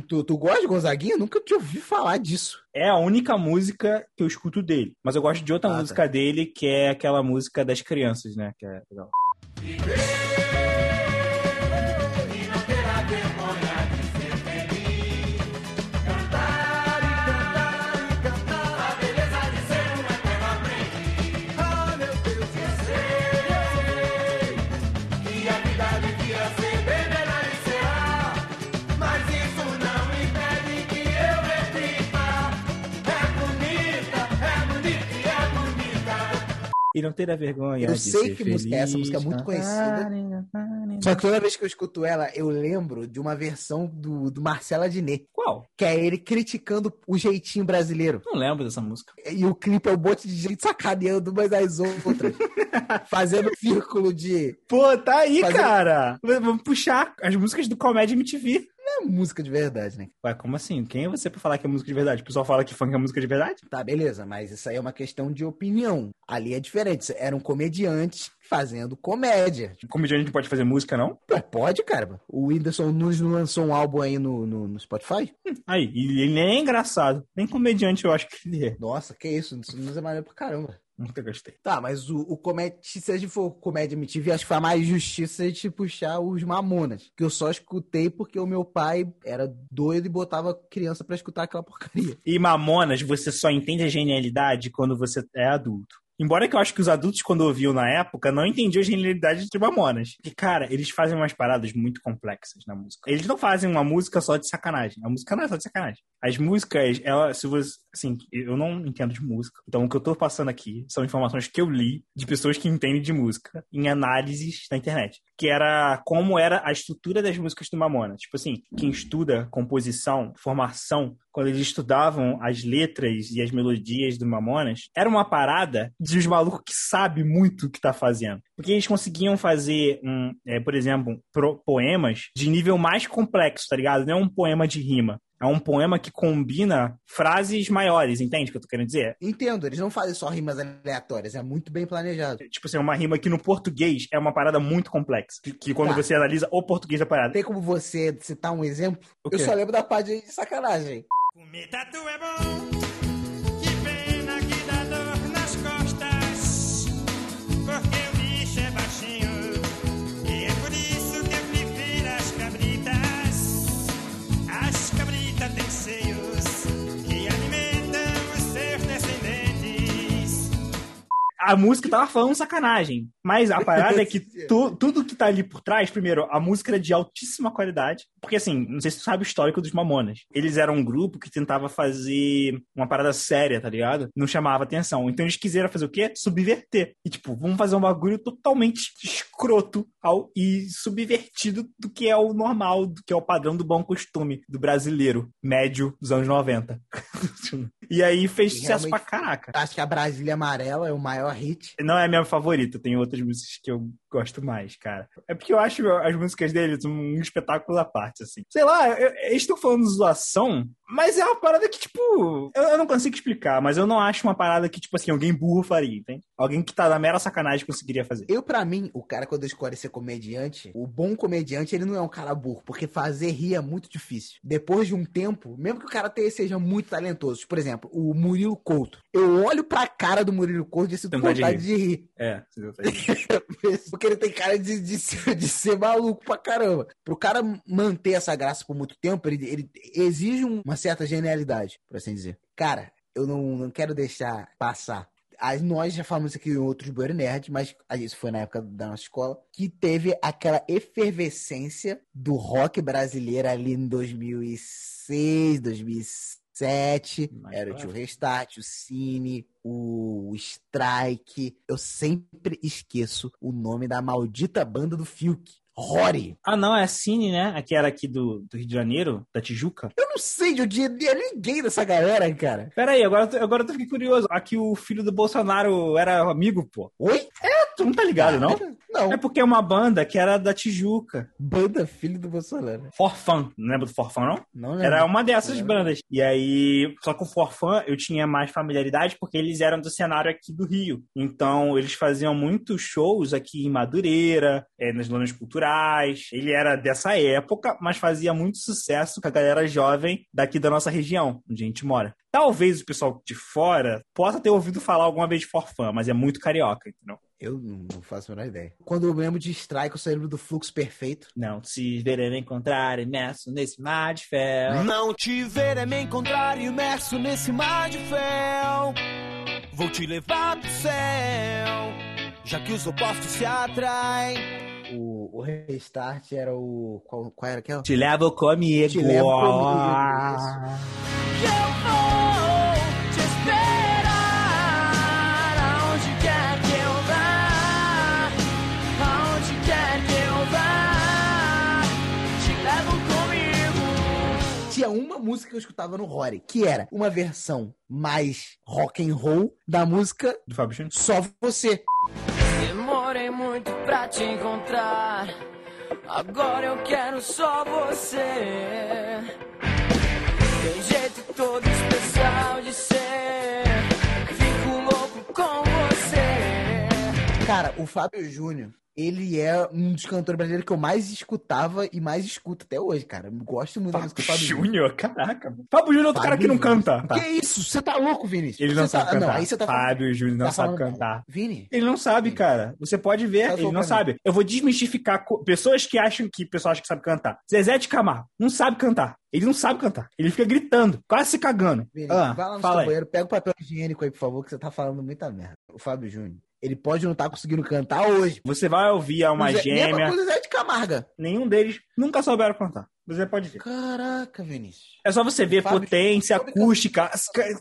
Tu, tu gosta de Gonzaguinha? Nunca te ouvi falar disso. É a única música que eu escuto dele. Mas eu gosto de outra Ah, tá. música dele, que é aquela música das crianças, né? Que é legal. E não ter a vergonha. Eu sei que música é essa, música é muito cantar, Só que toda vez que eu escuto ela, eu lembro de uma versão do, do Marcelo Adnet, Qual? que é ele criticando o jeitinho brasileiro. Não lembro dessa música. E o clipe é um monte de gente sacaneando umas às outras. fazendo círculo de. Pô, tá aí, Fazer- cara. Vamos puxar as músicas do Comédia MTV. É música de verdade, né? Ué, como assim? Quem é você pra falar que é música de verdade? O pessoal fala que funk é música de verdade? Tá, beleza, mas isso aí é uma questão de opinião. Ali é diferente. Eram comediantes fazendo comédia. Comediante não pode fazer música, não? Pô, pode, cara. O Whindersson Nunes não lançou um álbum aí no, no, no Spotify? Aí, e ele nem é engraçado. Nem comediante eu acho que ele é. Nossa, que isso. Isso não é maneiro pra caramba. Nunca gostei. Tá, mas o, o comédia, se a gente for comédia MTV, acho que foi mais justiça a gente puxar os Mamonas. Que eu só escutei porque o meu pai era doido e botava criança pra escutar aquela porcaria. E Mamonas, você só entende a genialidade quando você é adulto. Embora que eu acho que os adultos, quando ouviam na época, não entendiam a genialidade de Mamonas. Porque, cara, eles fazem umas paradas muito complexas na música. Eles não fazem uma música só de sacanagem. A música não é só de sacanagem. As músicas, ela, se você. Assim, eu não entendo de música. Então, o que eu tô passando aqui são informações que eu li de pessoas que entendem de música em análises na internet. Que era como era a estrutura das músicas do Mamonas. Tipo assim, quem estuda composição, formação, quando eles estudavam as letras e as melodias do Mamonas, era uma parada de os malucos que sabem muito o que tá fazendo. Porque eles conseguiam fazer, um, é, por exemplo, pro- poemas de nível mais complexo, tá ligado? Não é um poema de rima. É um poema que combina frases maiores, entende o que eu tô querendo dizer? Entendo, eles não fazem só rimas aleatórias, é muito bem planejado. Tipo assim, uma rima que no português é uma parada muito complexa. Que, que quando Tá. você analisa o português da parada. Tem como você citar um exemplo? Eu só lembro da parte de sacanagem. Comer tatu é bom, a música tava falando sacanagem. Mas a parada é que tu- tudo que tá ali por trás, primeiro, a música era de altíssima qualidade. Porque assim, não sei se tu sabe o histórico dos Mamonas. Eles eram um grupo que tentava fazer uma parada séria, tá ligado? Não chamava atenção. Então eles quiseram fazer o quê? Subverter. E tipo, vamos fazer um bagulho totalmente escroto ao, e subvertido do que é o normal, do que é o padrão do bom costume do brasileiro médio dos anos 90. e aí fez E sucesso pra caraca. Acho que a Brasília Amarela é o maior hit. Não é minha favorita, tem outras músicas que eu gosto mais, cara. É porque eu acho as músicas deles um espetáculo à parte, assim. Sei lá, eu- eles estão falando zoação, mas é uma parada que, tipo, eu, eu não consigo explicar, mas eu não acho uma parada que, tipo assim, alguém burro faria, entende? Alguém que tá na mera sacanagem conseguiria fazer. Eu, pra mim, o cara, quando escolhe ser comediante, o bom comediante, ele não é um cara burro, porque fazer rir é muito difícil. Depois de um tempo, mesmo que o cara seja muito talentoso, por exemplo, o Murilo Couto. Eu olho pra cara do Murilo Couto e sinto Tem vontade de vontade de rir. É, você viu? Porque ele tem cara de, de, ser, de ser maluco pra caramba. Pro cara manter essa graça por muito tempo, ele, ele exige um- uma certa genialidade, por assim dizer. Cara, eu não, não quero deixar passar. a- nós já falamos isso aqui em outros Bueiro Nerd, mas isso foi na época da nossa escola, que teve aquela efervescência do rock brasileiro ali em 2006, 2007. Mas Era o claro. Tio Restart, o Cine, o Strike. Eu sempre esqueço o nome da maldita banda do Fiuk. Rory. Ah, não, é a Cine, né? Aqui era aqui do, do Rio de Janeiro, da Tijuca. Eu não sei de onde é ninguém dessa galera, cara. Pera aí, agora, agora eu fiquei curioso. Aqui o filho do Bolsonaro era amigo, pô. Oi? Tu não tá ligado, não? Não. É porque é uma banda que era da Tijuca. Banda filho do Bolsonaro. Forfan. Não lembra do Forfan, não? Não lembro. Era uma dessas É. bandas. E aí, só que o Forfan eu tinha mais familiaridade porque eles eram do cenário aqui do Rio. Então, eles faziam muitos shows aqui em Madureira, eh, nas lonas culturais. Ele era dessa época, mas fazia muito sucesso com a galera jovem daqui da nossa região, onde a gente mora. Talvez o pessoal de fora possa ter ouvido falar alguma vez de Forfan, mas é muito carioca, entendeu? Eu não faço a menor ideia. Quando eu lembro de Strike, eu só lembro do Fluxo Perfeito. Não, se verem encontrar imerso nesse mar de fel. Não te ver é me encontrar imerso nesse mar de fel. Vou te levar pro céu, já que os opostos se atraem. O, o Restart era o... Qual, qual era aquela? Te levo comigo. Te levo comigo, Eu vou te esperar aonde quer que eu vá, aonde quer que eu vá. Te levo comigo. Tinha uma música que eu escutava no Rory, que era uma versão mais rock and roll da música Do Fábio? Só Você. Demorei muito pra te encontrar. Agora eu quero só você. Tem jeito todo especial de ser. Fico louco com. Cara, o Fábio Júnior, ele é um dos cantores brasileiros que eu mais escutava e mais escuto até hoje, cara. Eu gosto muito da música do Fábio Júnior. Júnior, caraca. Fábio Júnior é outro cara Fábio que não canta. Que isso? Você tá louco, Vinícius? Ele não Você tá- sabe cantar. Não, aí você tá Fábio Júnior não tá sabe falando- cantar. Vini, Ele não sabe, cara. Você pode ver, Só ele não sabe. Eu vou desmistificar pessoas que acham que pessoal acha que sabe cantar. Zezé de Camargo não sabe cantar. Ele não sabe cantar. Ele fica gritando, quase se cagando. Vini, Ah, vai lá no banheiro, pega o papel higiênico aí, por favor, que você tá falando muita merda. O Fábio Júnior, ele pode não estar conseguindo cantar hoje. Você vai ouvir uma Mesma gêmea. coisa Zé de Camarga. Nenhum deles nunca souberam cantar. Você pode ver. Caraca, Vinícius. É só você ver Fábio potência, Júnior- acústica.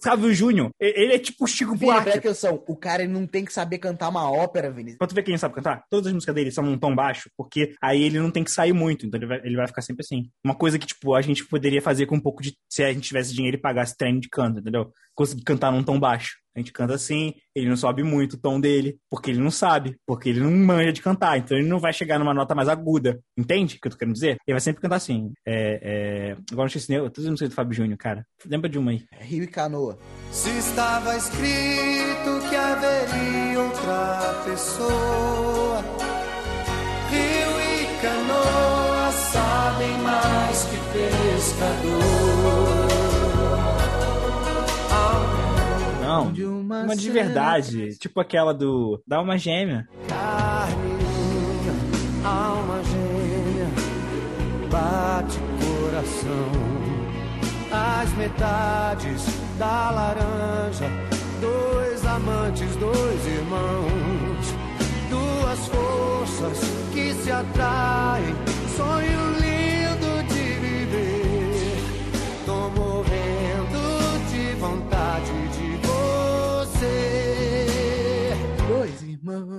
Fábio Júnior, ele é tipo o Chico presta Buarque. atenção, o cara ele não tem que saber cantar uma ópera, Vinícius. Pra tu ver quem sabe cantar, todas as músicas dele são num tom baixo, porque aí ele não tem que sair muito, então ele vai, ele vai ficar sempre assim. Uma coisa que, tipo, a gente poderia fazer com um pouco de. Se a gente tivesse dinheiro e pagasse treino de canto, entendeu? Conseguir cantar num tom baixo. A gente canta assim, ele não sobe muito o tom dele, porque ele não sabe, porque ele não manja de cantar, então ele não vai chegar numa nota mais aguda. Entende o que eu tô querendo dizer? Ele vai sempre cantar assim. É, é... Agora não sei se eu. As músicas do Fábio Júnior, cara. Lembra de uma aí. Rio e Canoa. Se estava escrito que haveria outra pessoa, Rio e canoa sabem mais que pescador. Não. De uma Uma de verdade. Tipo aquela do. Dá uma gêmea. Carne, alma gêmea, bate coração. As metades da laranja, dois amantes, dois irmãos, duas forças que se atraem. Sonho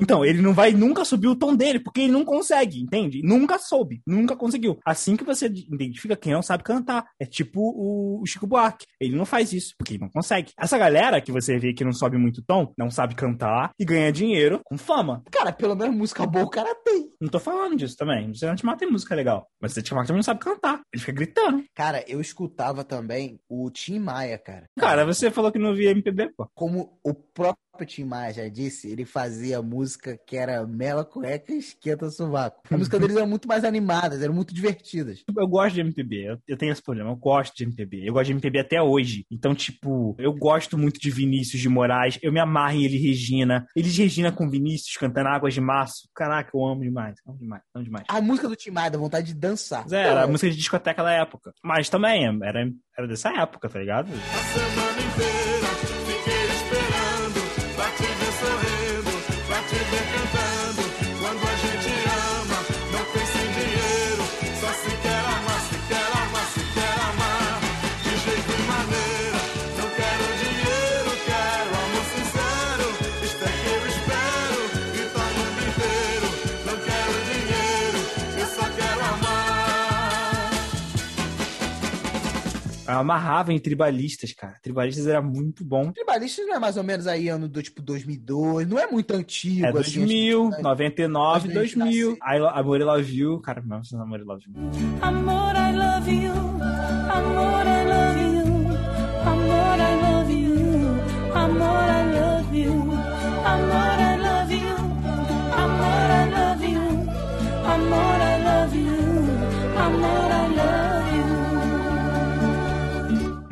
Então, ele não vai nunca subir o tom dele, porque ele não consegue, entende? Nunca soube, nunca conseguiu. Assim que você identifica quem não sabe cantar. É tipo o Chico Buarque. Ele não faz isso, porque ele não consegue. Essa galera que você vê que não sobe muito tom, não sabe cantar e ganha dinheiro com fama. Cara, pelo menos música boa o cara tem. Não tô falando disso também. Você não te mata tem música legal. Mas você te mata também não sabe cantar. Ele fica gritando. Cara, eu escutava também o Tim Maia, cara. Cara, você falou que não via MPB, pô. Como o próprio Tim Maia já disse, ele fazia música que era mela cueca e esquenta sovaco. A música deles eram muito mais animadas, eram muito divertidas. Eu gosto de MPB, eu, tenho esse problema, eu gosto de MPB, eu gosto de MPB até hoje. Então, tipo, eu gosto muito de Vinícius de Moraes, eu me amarro em ele e Regina. Eles Regina com Vinícius cantando Águas de Março. Caraca, eu amo demais, amo demais, amo demais. A música do Tim Maia dá vontade de dançar. Mas é, era a música de discoteca da época. Mas também, era, era dessa época, tá ligado? A semana inteira amarrava em tribalistas, cara. Tribalistas era muito bom. Tribalistas não é mais ou menos aí ano do tipo 2002, não é muito antigo. É assim, 2000, acho que- 99, Mas a gente 2000. nasce- Aí, Amor I Love You. Cara, não, não Amor I Love You. Amor, I love you. Amor, I love you. Amor, I love you. Amor, I love you. Amor, I love you. Amor, I love you. Amor, I love you. Amor, I love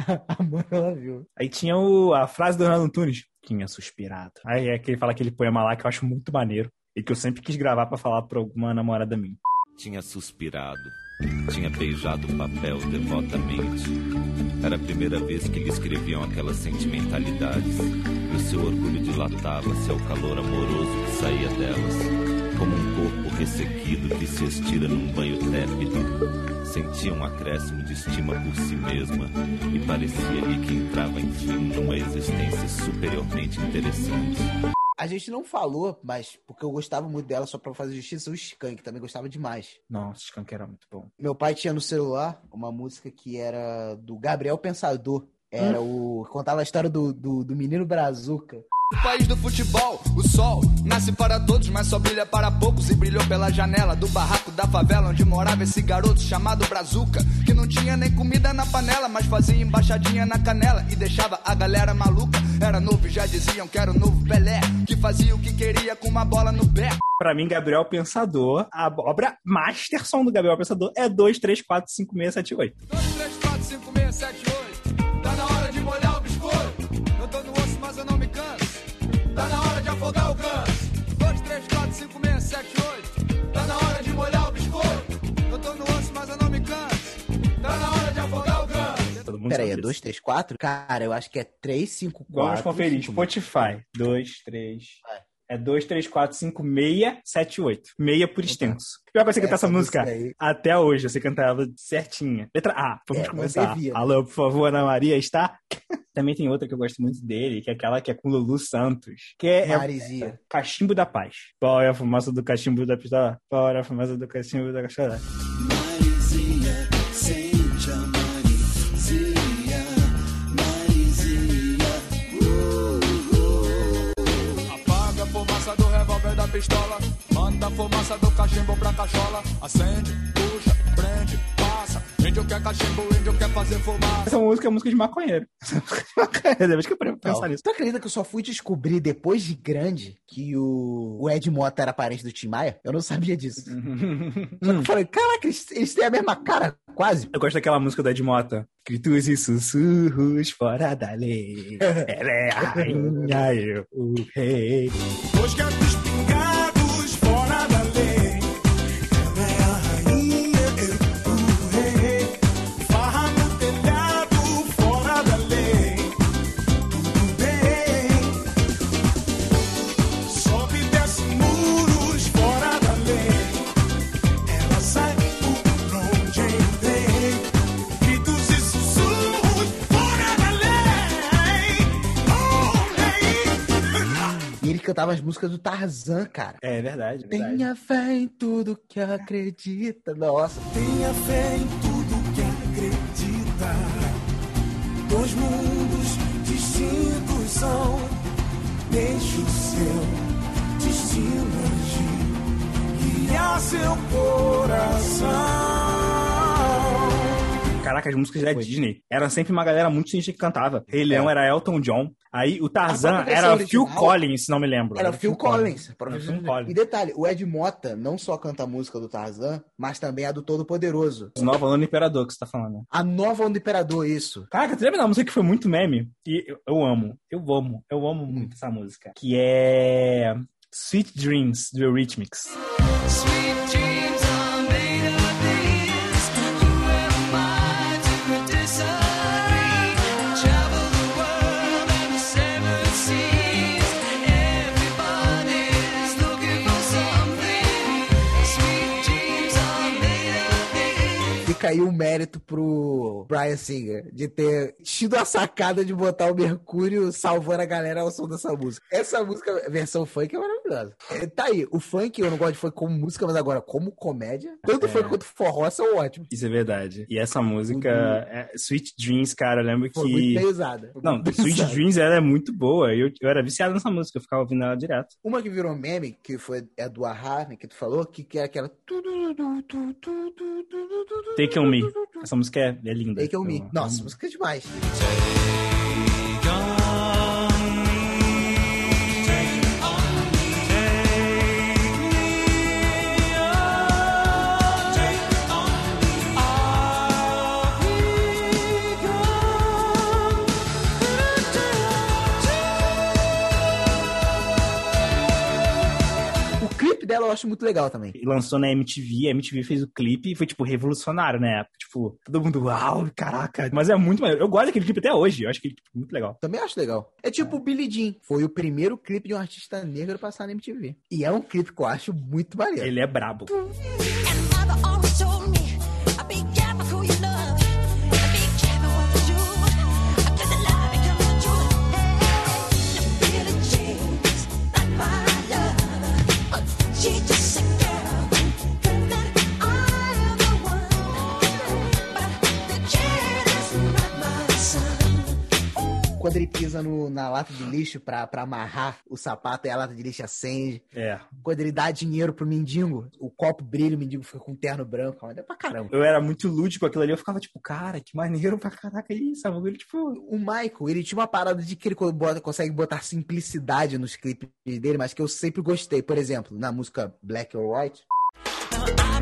Amor, ela viu. Aí tinha o, a frase do Renato Antunes. Tinha suspirado. Aí é que ele fala aquele poema lá que eu acho muito maneiro. E que eu sempre quis gravar pra falar pra alguma namorada minha. Tinha suspirado, tinha beijado o papel devotamente. Era a primeira vez que lhe escreviam aquelas sentimentalidades, e o seu orgulho dilatava-se ao calor amoroso que saía delas, como um corpo ressequido que se estira num banho tépido. Sentia um acréscimo de estima por si mesma, e parecia-lhe que entrava enfim numa existência superiormente interessante. A gente não falou, mas porque eu gostava muito dela, só pra fazer justiça, o Skank também gostava demais. Nossa, Skank era muito bom. Meu pai tinha no celular uma música que era do Gabriel Pensador. Era o. Contava a história do, do, do menino Brazuca. O país do futebol, o sol nasce para todos, mas só brilha para poucos. E brilhou pela janela do barraco da favela onde morava esse garoto chamado Brazuca. Que não tinha nem comida na panela, mas fazia embaixadinha na canela e deixava a galera maluca. Era novo e já diziam que era o novo Pelé, que fazia o que queria com uma bola no pé. Pra mim, Gabriel Pensador, a obra Masterson do Gabriel Pensador é 2, 3, 4, 5, 6, 7, 8. 2, 3, 4, 5, 6, 7, 8. Sabe é disso. 2, 3, 4? Cara, eu acho que é 3, 5, 4. Vamos conferir. Spotify. 2, 3. É 2, 3, 4, 5, 6, 7, 8. Meia por extenso. Pior que eu sei cantar essa, Essa música aí. até hoje. Cantar ela certinha. Letra A. Vamos É, começar. devia. Alô, por favor, Ana Maria, está? Também tem outra que eu gosto muito dele, que é aquela que é com Lulu Santos. Que é, é Marizia. Cachimbo da Paz. Qual é a fumaça do cachimbo da pistola? Qual é a fumaça do cachimbo da cachola? Pistola. Manda a fumaça do cachimbo pra cachola. Acende, puxa, prende, passa. Índio quer cachimbo, índio quer fazer fumaça. Essa música é música de maconheiro. Maconheiro. Depois que eu parei pra pensar nisso. Tu acredita que eu só fui descobrir depois de grande que o, o Ed Mota era parente do Tim Maia? Eu não sabia disso. Só que eu falei, caraca, eles, eles têm a mesma cara, quase. Eu gosto daquela música da Edmota. Gritos e sussurros fora da lei. Ela é a rainha, eu o rei. Os gatos cantava as músicas do Tarzan, cara. É verdade, é verdade. Tenha fé em tudo que acredita. Nossa, Tenha fé em tudo que acredita. Dois mundos distintos são. Deixe o seu destino agir. Guiar seu coração. Caraca, as músicas da Disney eram sempre uma galera muito sinistra que cantava. Rei Leão era Elton John. Aí o Tarzan era Phil original Collins, se não me lembro. era o Phil Collins. Era o Phil E Collins. detalhe, o Ed Mota não só canta a música do Tarzan, mas também a do Todo Poderoso. Nova Onda Imperador que você tá falando. A nova Onda Imperador, isso. Caraca, tu lembra da música que foi muito meme? E eu, eu amo, eu amo, eu amo muito essa música. Que é Sweet Dreams, do Eurythmics. Sweet fica aí o mérito pro Brian Singer de ter tido a sacada de botar o Mercúrio salvando a galera ao som dessa música. Essa música, versão funk, é maravilhosa. É, tá aí, o funk, eu não gosto de funk como música, mas agora como comédia, tanto funk quanto forró são ótimos. Isso é verdade. E essa música, é, Sweet Dreams, cara, eu lembro Foi muito que. usada. Foi Não, muito Sweet usada. Dreams ela é muito boa. Eu, eu era viciado nessa música, eu ficava ouvindo ela direto. Uma que virou meme, que foi a do Ahá, né, que tu falou, que, que é aquela... Take On Me. Essa música é, é linda. Take On Me. Nossa, música é demais. Dela eu acho muito legal também. E lançou na MTV, a MTV fez o clipe e foi, tipo, revolucionário na época. Tipo, todo mundo, uau, caraca. Mas é muito maneiro. Eu gosto daquele clipe até hoje. Eu acho que é muito legal. Também acho legal. É tipo o Billie Jean. Foi o primeiro clipe de um artista negro a passar na MTV. E é um clipe que eu acho muito maneiro. Ele é brabo. Quando ele pisa no- na lata de lixo pra, pra amarrar o sapato e a lata de lixo acende. É. Quando ele dá dinheiro pro mendigo, o copo brilha, o mendigo fica com um terno branco. Mas é pra caramba. Eu era muito lúdico com aquilo ali. Eu ficava tipo, cara, que maneiro pra caraca isso. É um bagulho, tipo. O Michael, ele tinha uma parada de que ele bota- consegue botar simplicidade nos clipes dele, mas que eu sempre gostei. Por exemplo, na música Black or White, Now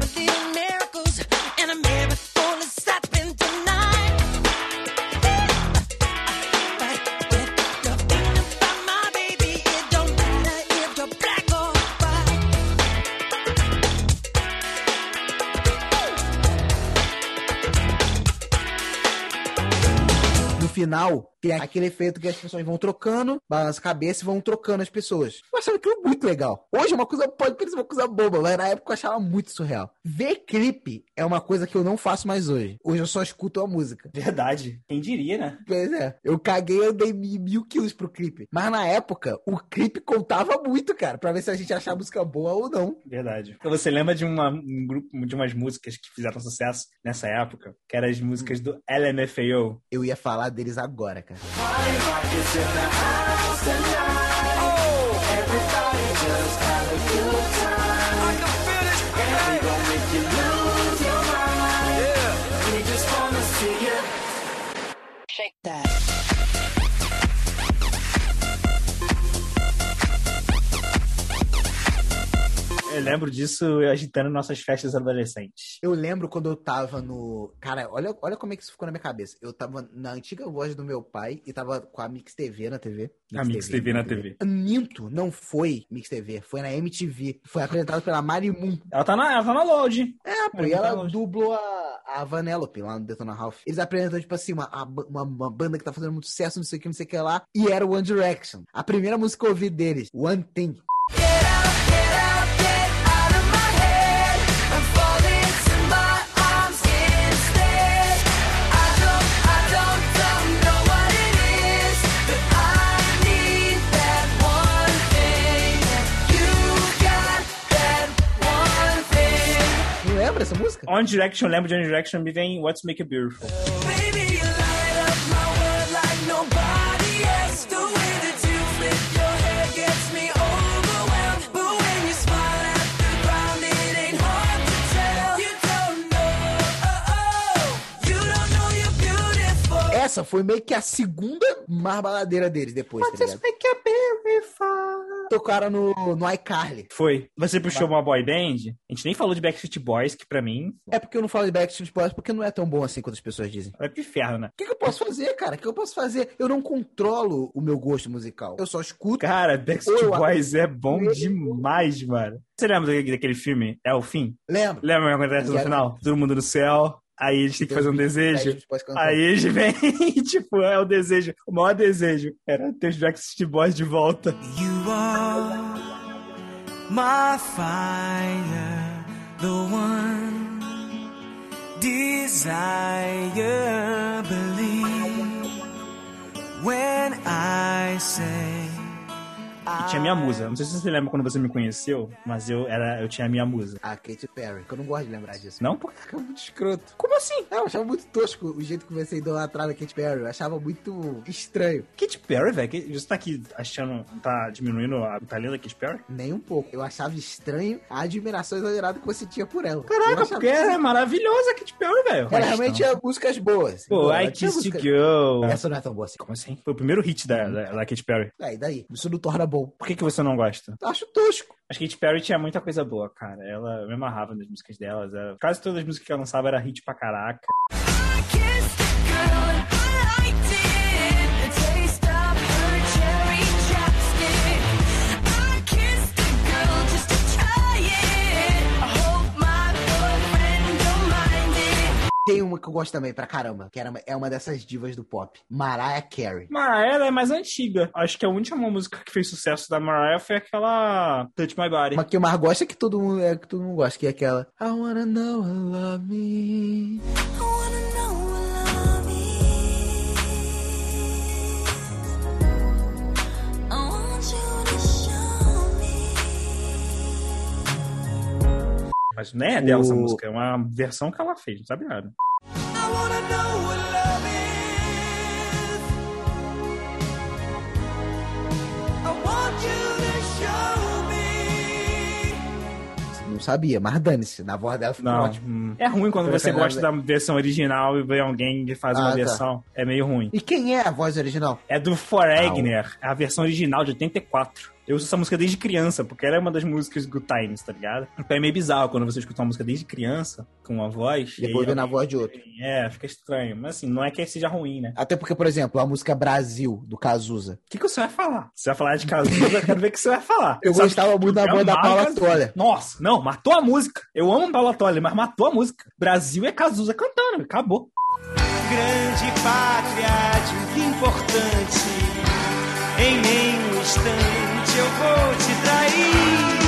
final, tem aquele efeito que as pessoas vão trocando, balança a cabeça e vão trocando as pessoas. Eu achava aquilo muito legal. Hoje é uma coisa, pode parecer uma coisa boba, mas na época eu achava muito surreal. Ver clipe é uma coisa que eu não faço mais hoje. Hoje eu só escuto a música. Verdade. Quem diria, né? Pois é. Eu caguei e andei mi- mil quilos pro clipe. Mas na época, o clipe contava muito, cara, pra ver se a gente achava a música boa ou não. Verdade. Então, Você lembra de uma, um grupo, de umas músicas que fizeram sucesso nessa época? Que eram as músicas do LMFAO. Eu ia falar deles agora, cara. Shake that. Lembro disso agitando nossas festas adolescentes. Eu lembro quando eu tava no. Cara, olha, olha como é que isso ficou na minha cabeça. Eu tava na antiga voz do meu pai e tava com a Mix TV na TV. A Mix TV na TV. Minto, não foi Mix TV, foi na MTV. Foi apresentado pela Mari Moon. Ela tá na, ela tá na Load. É, pô, e tá ela longe. dublou a, a Vanellope lá no Detona Ralph. Eles apresentam, tipo assim, uma, uma, uma banda que tá fazendo muito sucesso, não sei o que, não sei o que lá. E era One Direction. A primeira música que eu ouvi deles, One Thing. One Direction, lembro de One Direction, me vem What's Make It Beautiful. Essa foi meio que a segunda mais baladeira deles depois, tá ligado? Make It Beautiful. Tocaram no, no iCarly. Foi. Você puxou uma boy band? A gente nem falou de Backstreet Boys, que pra mim É porque eu não falo de Backstreet Boys porque não é tão bom assim quanto as pessoas dizem. é pro inferno, né? O que, que eu posso fazer, cara? O que eu posso fazer? Eu não controlo o meu gosto musical. Eu só escuto. Cara, Backstreet Boys é bom demais, mano. Você lembra daquele, filme? É o fim? Lembra? Lembra o que acontece no final? Todo mundo no céu, aí eles têm que fazer um desejo. Aí eles vêm e, tipo, é o desejo. O maior desejo era ter os Backstreet Boys de volta. You are my fire, the one desire believe when I say E tinha minha musa. Não sei se você lembra quando você me conheceu, mas eu era, eu tinha a minha musa. A Katy Perry, que eu não gosto de lembrar disso. Não? Por Fica muito escroto. Como assim? É, eu achava muito tosco o jeito que você idolatrar a Katy Perry. Eu achava muito estranho. Katy Perry, velho? Você tá aqui achando, tá diminuindo a talento da Katy Perry? Nem um pouco. Eu achava estranho a admiração exagerada que você tinha por ela. Caraca, porque ela é maravilhosa a Katy Perry, velho. Ela realmente tinha músicas boas. Pô, Ela I tinha Kiss You música- Girl. Essa não é tão boa assim. Como assim? Foi o primeiro hit da, da, da Katy Perry. É, e daí? Isso não torna bom. Por que, que você não gosta? Acho tosco. Acho que Katy Perry tinha muita coisa boa, cara. Ela eu me amarrava nas músicas delas. Era... Quase todas as músicas que ela lançava era hit pra caraca. I Tem uma que eu gosto também pra caramba, que era, é uma dessas divas do pop. Mariah Carey. Mariah ela é mais antiga. Acho que a última música que fez sucesso da Mariah foi aquela Touch My Body. Uma que eu mais gosto é que todo mundo, é, que todo mundo gosta, que é aquela I wanna know I love me. I wanna Mas não é dela essa O- música, é uma versão que ela fez, não sabe nada. Não sabia, mas dane-se. Na voz dela ficou Não, ótimo. hum. é ruim quando você gosta da nada- versão original e vê alguém que faz Ah, uma tá. versão. É meio ruim. E quem é a voz original? É do Foregner, é a versão original de 84. Eu uso essa música desde criança, porque ela é uma das músicas Good Times, tá ligado? Então é meio bizarro quando você escuta uma música desde criança, com uma voz. Depois vê na voz de outro. É, fica estranho. Mas assim, não é que seja ruim, né? Até porque, por exemplo, a música Brasil, do Cazuza. O que, que você vai falar? Você vai falar de Cazuza, eu quero ver o que você vai falar. Eu Sabe gostava muito da voz da Paula. Toller. Nossa, não, matou a música. Eu amo Paula Toller, mas matou a música. Brasil é Cazuza cantando, acabou. grande pátria de importante. Em nenhum instante eu vou te trair.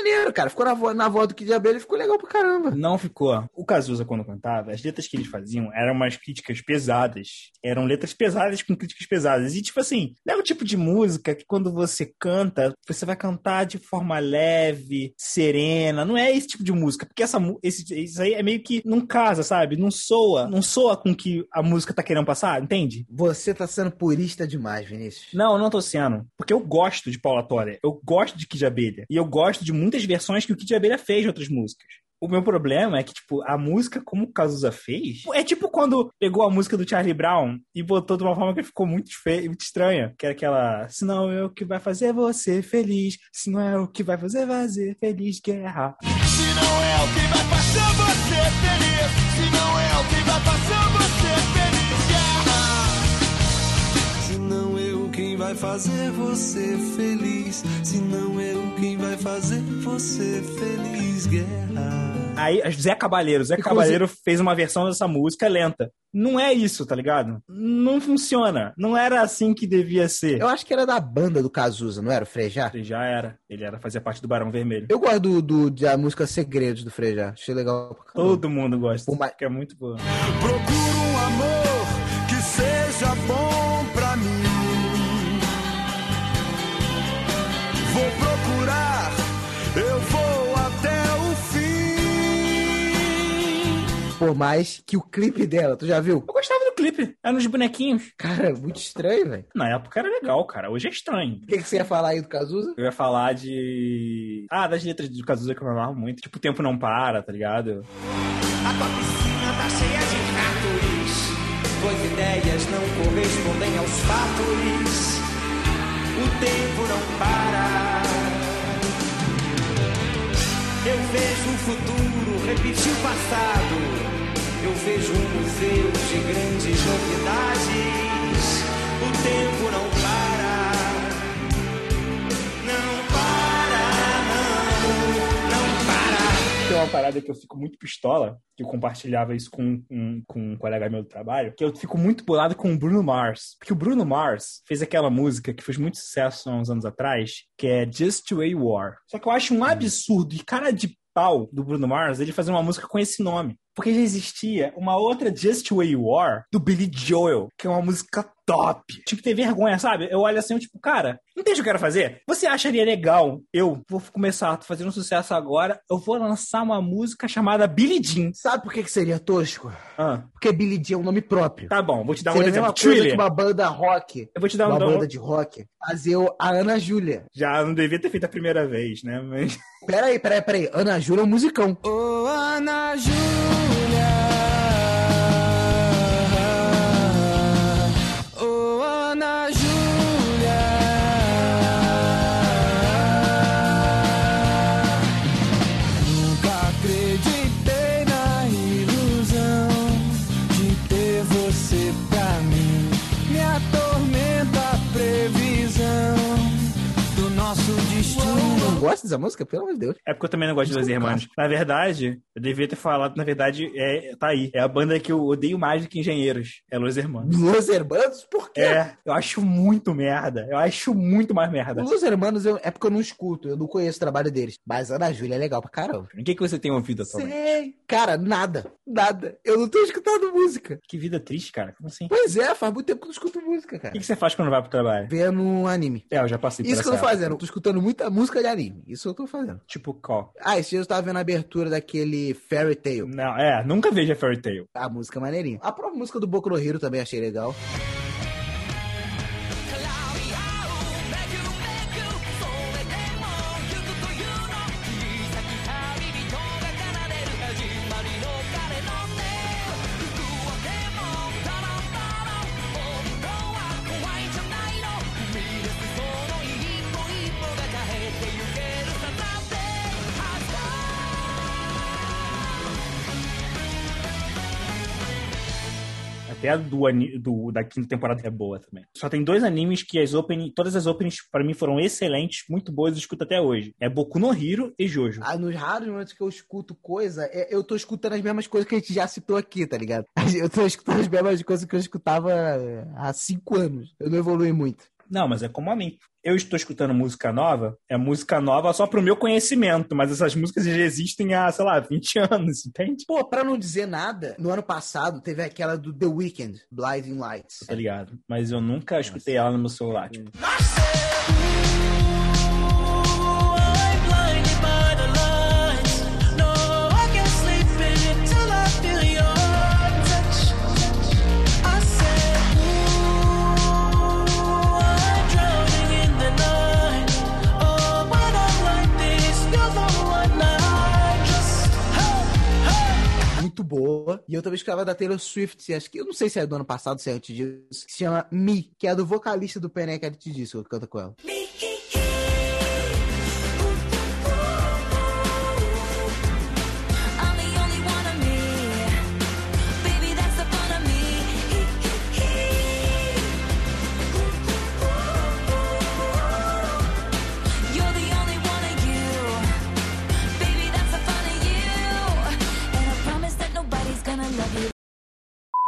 Maneiro, cara. Ficou na, vo na voz do Kid Abelha e ficou legal pra caramba. Não ficou. O Cazuza, quando cantava, as letras que eles faziam eram umas críticas pesadas. Eram letras pesadas com críticas pesadas. E, tipo assim, não é o tipo de música que quando você canta, você vai cantar de forma leve, serena. Não é esse tipo de música. Porque essa, esse, isso aí é meio que não casa, sabe? Não soa. Não soa com o que a música tá querendo passar, entende? Você tá sendo purista demais, Vinícius. Não, eu não tô sendo. Porque eu gosto de Paula Toller. Eu gosto de Kid Abelha. E eu gosto de muitas versões que o Kid Abelha fez de outras músicas. O meu problema é que, tipo, a música como o Cazuza fez... É tipo quando pegou a música do Charlie Brown e botou de uma forma que ficou muito feia, muito estranha. Que era aquela... Se não é o que vai fazer você feliz. Se não é o que vai fazer fazer feliz, guerra. Se não é o que vai fazer você feliz, se não é o que vai fazer você feliz, vai fazer você feliz. Se não eu quem vai fazer você feliz, guerra. Aí, Zé Cabaleiro. Zé Inclusive- Cabaleiro fez uma versão dessa música lenta. Não é isso, tá ligado? Não funciona. Não era assim que devia ser. Eu acho que era da banda do Cazuza, não era o Frejá? Ele já era. Ele era fazia parte do Barão Vermelho. Eu gosto do, do- da música Segredos do Frejá. Achei legal. Todo mundo gosta. Mais- Que é muito boa. Procuro um amor que seja bom Por mais que o clipe dela, tu já viu? Eu gostava do clipe. Era nos bonequinhos. Cara, muito estranho, velho. Na época era legal, cara. Hoje é estranho. O que, que você ia falar aí do Cazuza? Eu ia falar de. Ah, das letras do Cazuza que eu amava muito. Tipo, o tempo não para, tá ligado? A tua piscina tá cheia de ratos. Tuas ideias não correspondem aos fatos. O tempo não para. Eu vejo o futuro repetir o passado. Eu vejo um museu de grandes novidades. O tempo não para. Não para, não, não para. Tem uma parada que eu fico muito pistola, que eu compartilhava isso com um, com um colega meu do trabalho, que eu fico muito bolado com o Bruno Mars. Porque o Bruno Mars fez aquela música que fez muito sucesso há uns anos atrás, que é Just the Way You Are. Só que eu acho um absurdo e cara de pau do Bruno Mars ele fazer uma música com esse nome. Porque já existia uma outra Just Way You Are do Billy Joel, que é uma música top. Tinha que ter vergonha, sabe? Eu olho assim, eu, tipo, cara, entende o que eu quero fazer? Você acharia legal? Eu vou começar fazendo um sucesso agora, eu vou lançar uma música chamada Billy Jean. Sabe por que, que seria tosco? Ah, Porque Billy Jean é um nome próprio. tá bom, vou te dar um Seria a exemplo. mesma coisa que Thriller. uma banda rock. Eu vou te dar um Uma dom. banda de rock. Fazer a Ana Júlia. Já não devia ter feito a primeira vez, né? Mas. Peraí, peraí, peraí. Ana Júlia é um musicão. Ô Ana Júlia, gosta dessa música? Pelo amor de Deus. É porque eu também não gosto de Los Hermanos. Na verdade, eu devia ter falado, na verdade, é, tá aí. É a banda que eu odeio mais do que Engenheiros. É Los Hermanos. Los Hermanos? Por quê? É, eu acho muito merda. Eu acho muito mais merda. Los Hermanos eu- é porque eu não escuto, eu não conheço o trabalho deles. Mas Ana Júlia é legal pra caramba. O que, que você tem ouvido atualmente? Sei. Cara, nada. Nada. Eu não tenho escutado música. Que vida triste, cara. Como assim? O Pois é, faz muito tempo que eu não escuto música, cara. que, que você faz quando vai pro trabalho? Vendo anime. É, eu já passei por Isso que eu tô fazendo. Eu tô escutando muita música de anime. Isso eu tô fazendo. Tipo qual? Ah, esse dia eu tava vendo a abertura daquele Fairy Tail. Não, é, nunca vejo a Fairy Tail. A música é maneirinha. A própria música do Boku no Hero também achei legal. Até do, do- da quinta temporada é boa também. Só tem dois animes que as opening, todas as openings pra mim foram excelentes, muito boas, eu escuto até hoje. É Boku no Hero e Jojo. Ah, nos raros momentos que eu escuto coisa, é- eu tô escutando as mesmas coisas que a gente já citou aqui, tá ligado? Eu tô escutando as mesmas coisas que eu escutava há cinco anos. Eu não evolui muito. Não, mas é como a mim. Eu estou escutando música nova, é música nova só pro meu conhecimento, mas essas músicas já existem há, sei lá, 20 anos, entende? Pô, pra não dizer nada, no ano passado teve aquela do The Weeknd, Blinding Lights. Tá ligado? Mas eu nunca escutei ela no meu celular. Tipo, I'm Muito boa. E eu também escutava da Taylor Swift, acho que eu não sei se é do ano passado, se é antes disso, que se chama Me, que é do vocalista do Panic! At the Disco, que canta com ela. I'm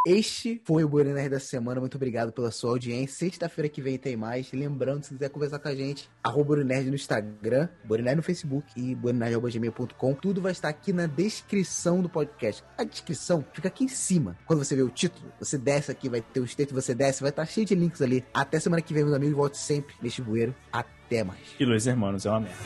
Este foi o Burner Nerd da semana. Muito obrigado pela sua audiência. Sexta-feira que vem tem mais. Lembrando, se quiser conversar com a gente, arroba Nerd no Instagram, Nerd no Facebook e burernerd.gmail.com. Tudo vai estar aqui na descrição do podcast. A descrição fica aqui em cima. Quando você vê o título, você desce aqui, vai ter o texto, você desce, vai estar cheio de links ali. Até semana que vem, meus amigos. Volte sempre neste bueiro. Até mais. E Los Hermanos é uma merda.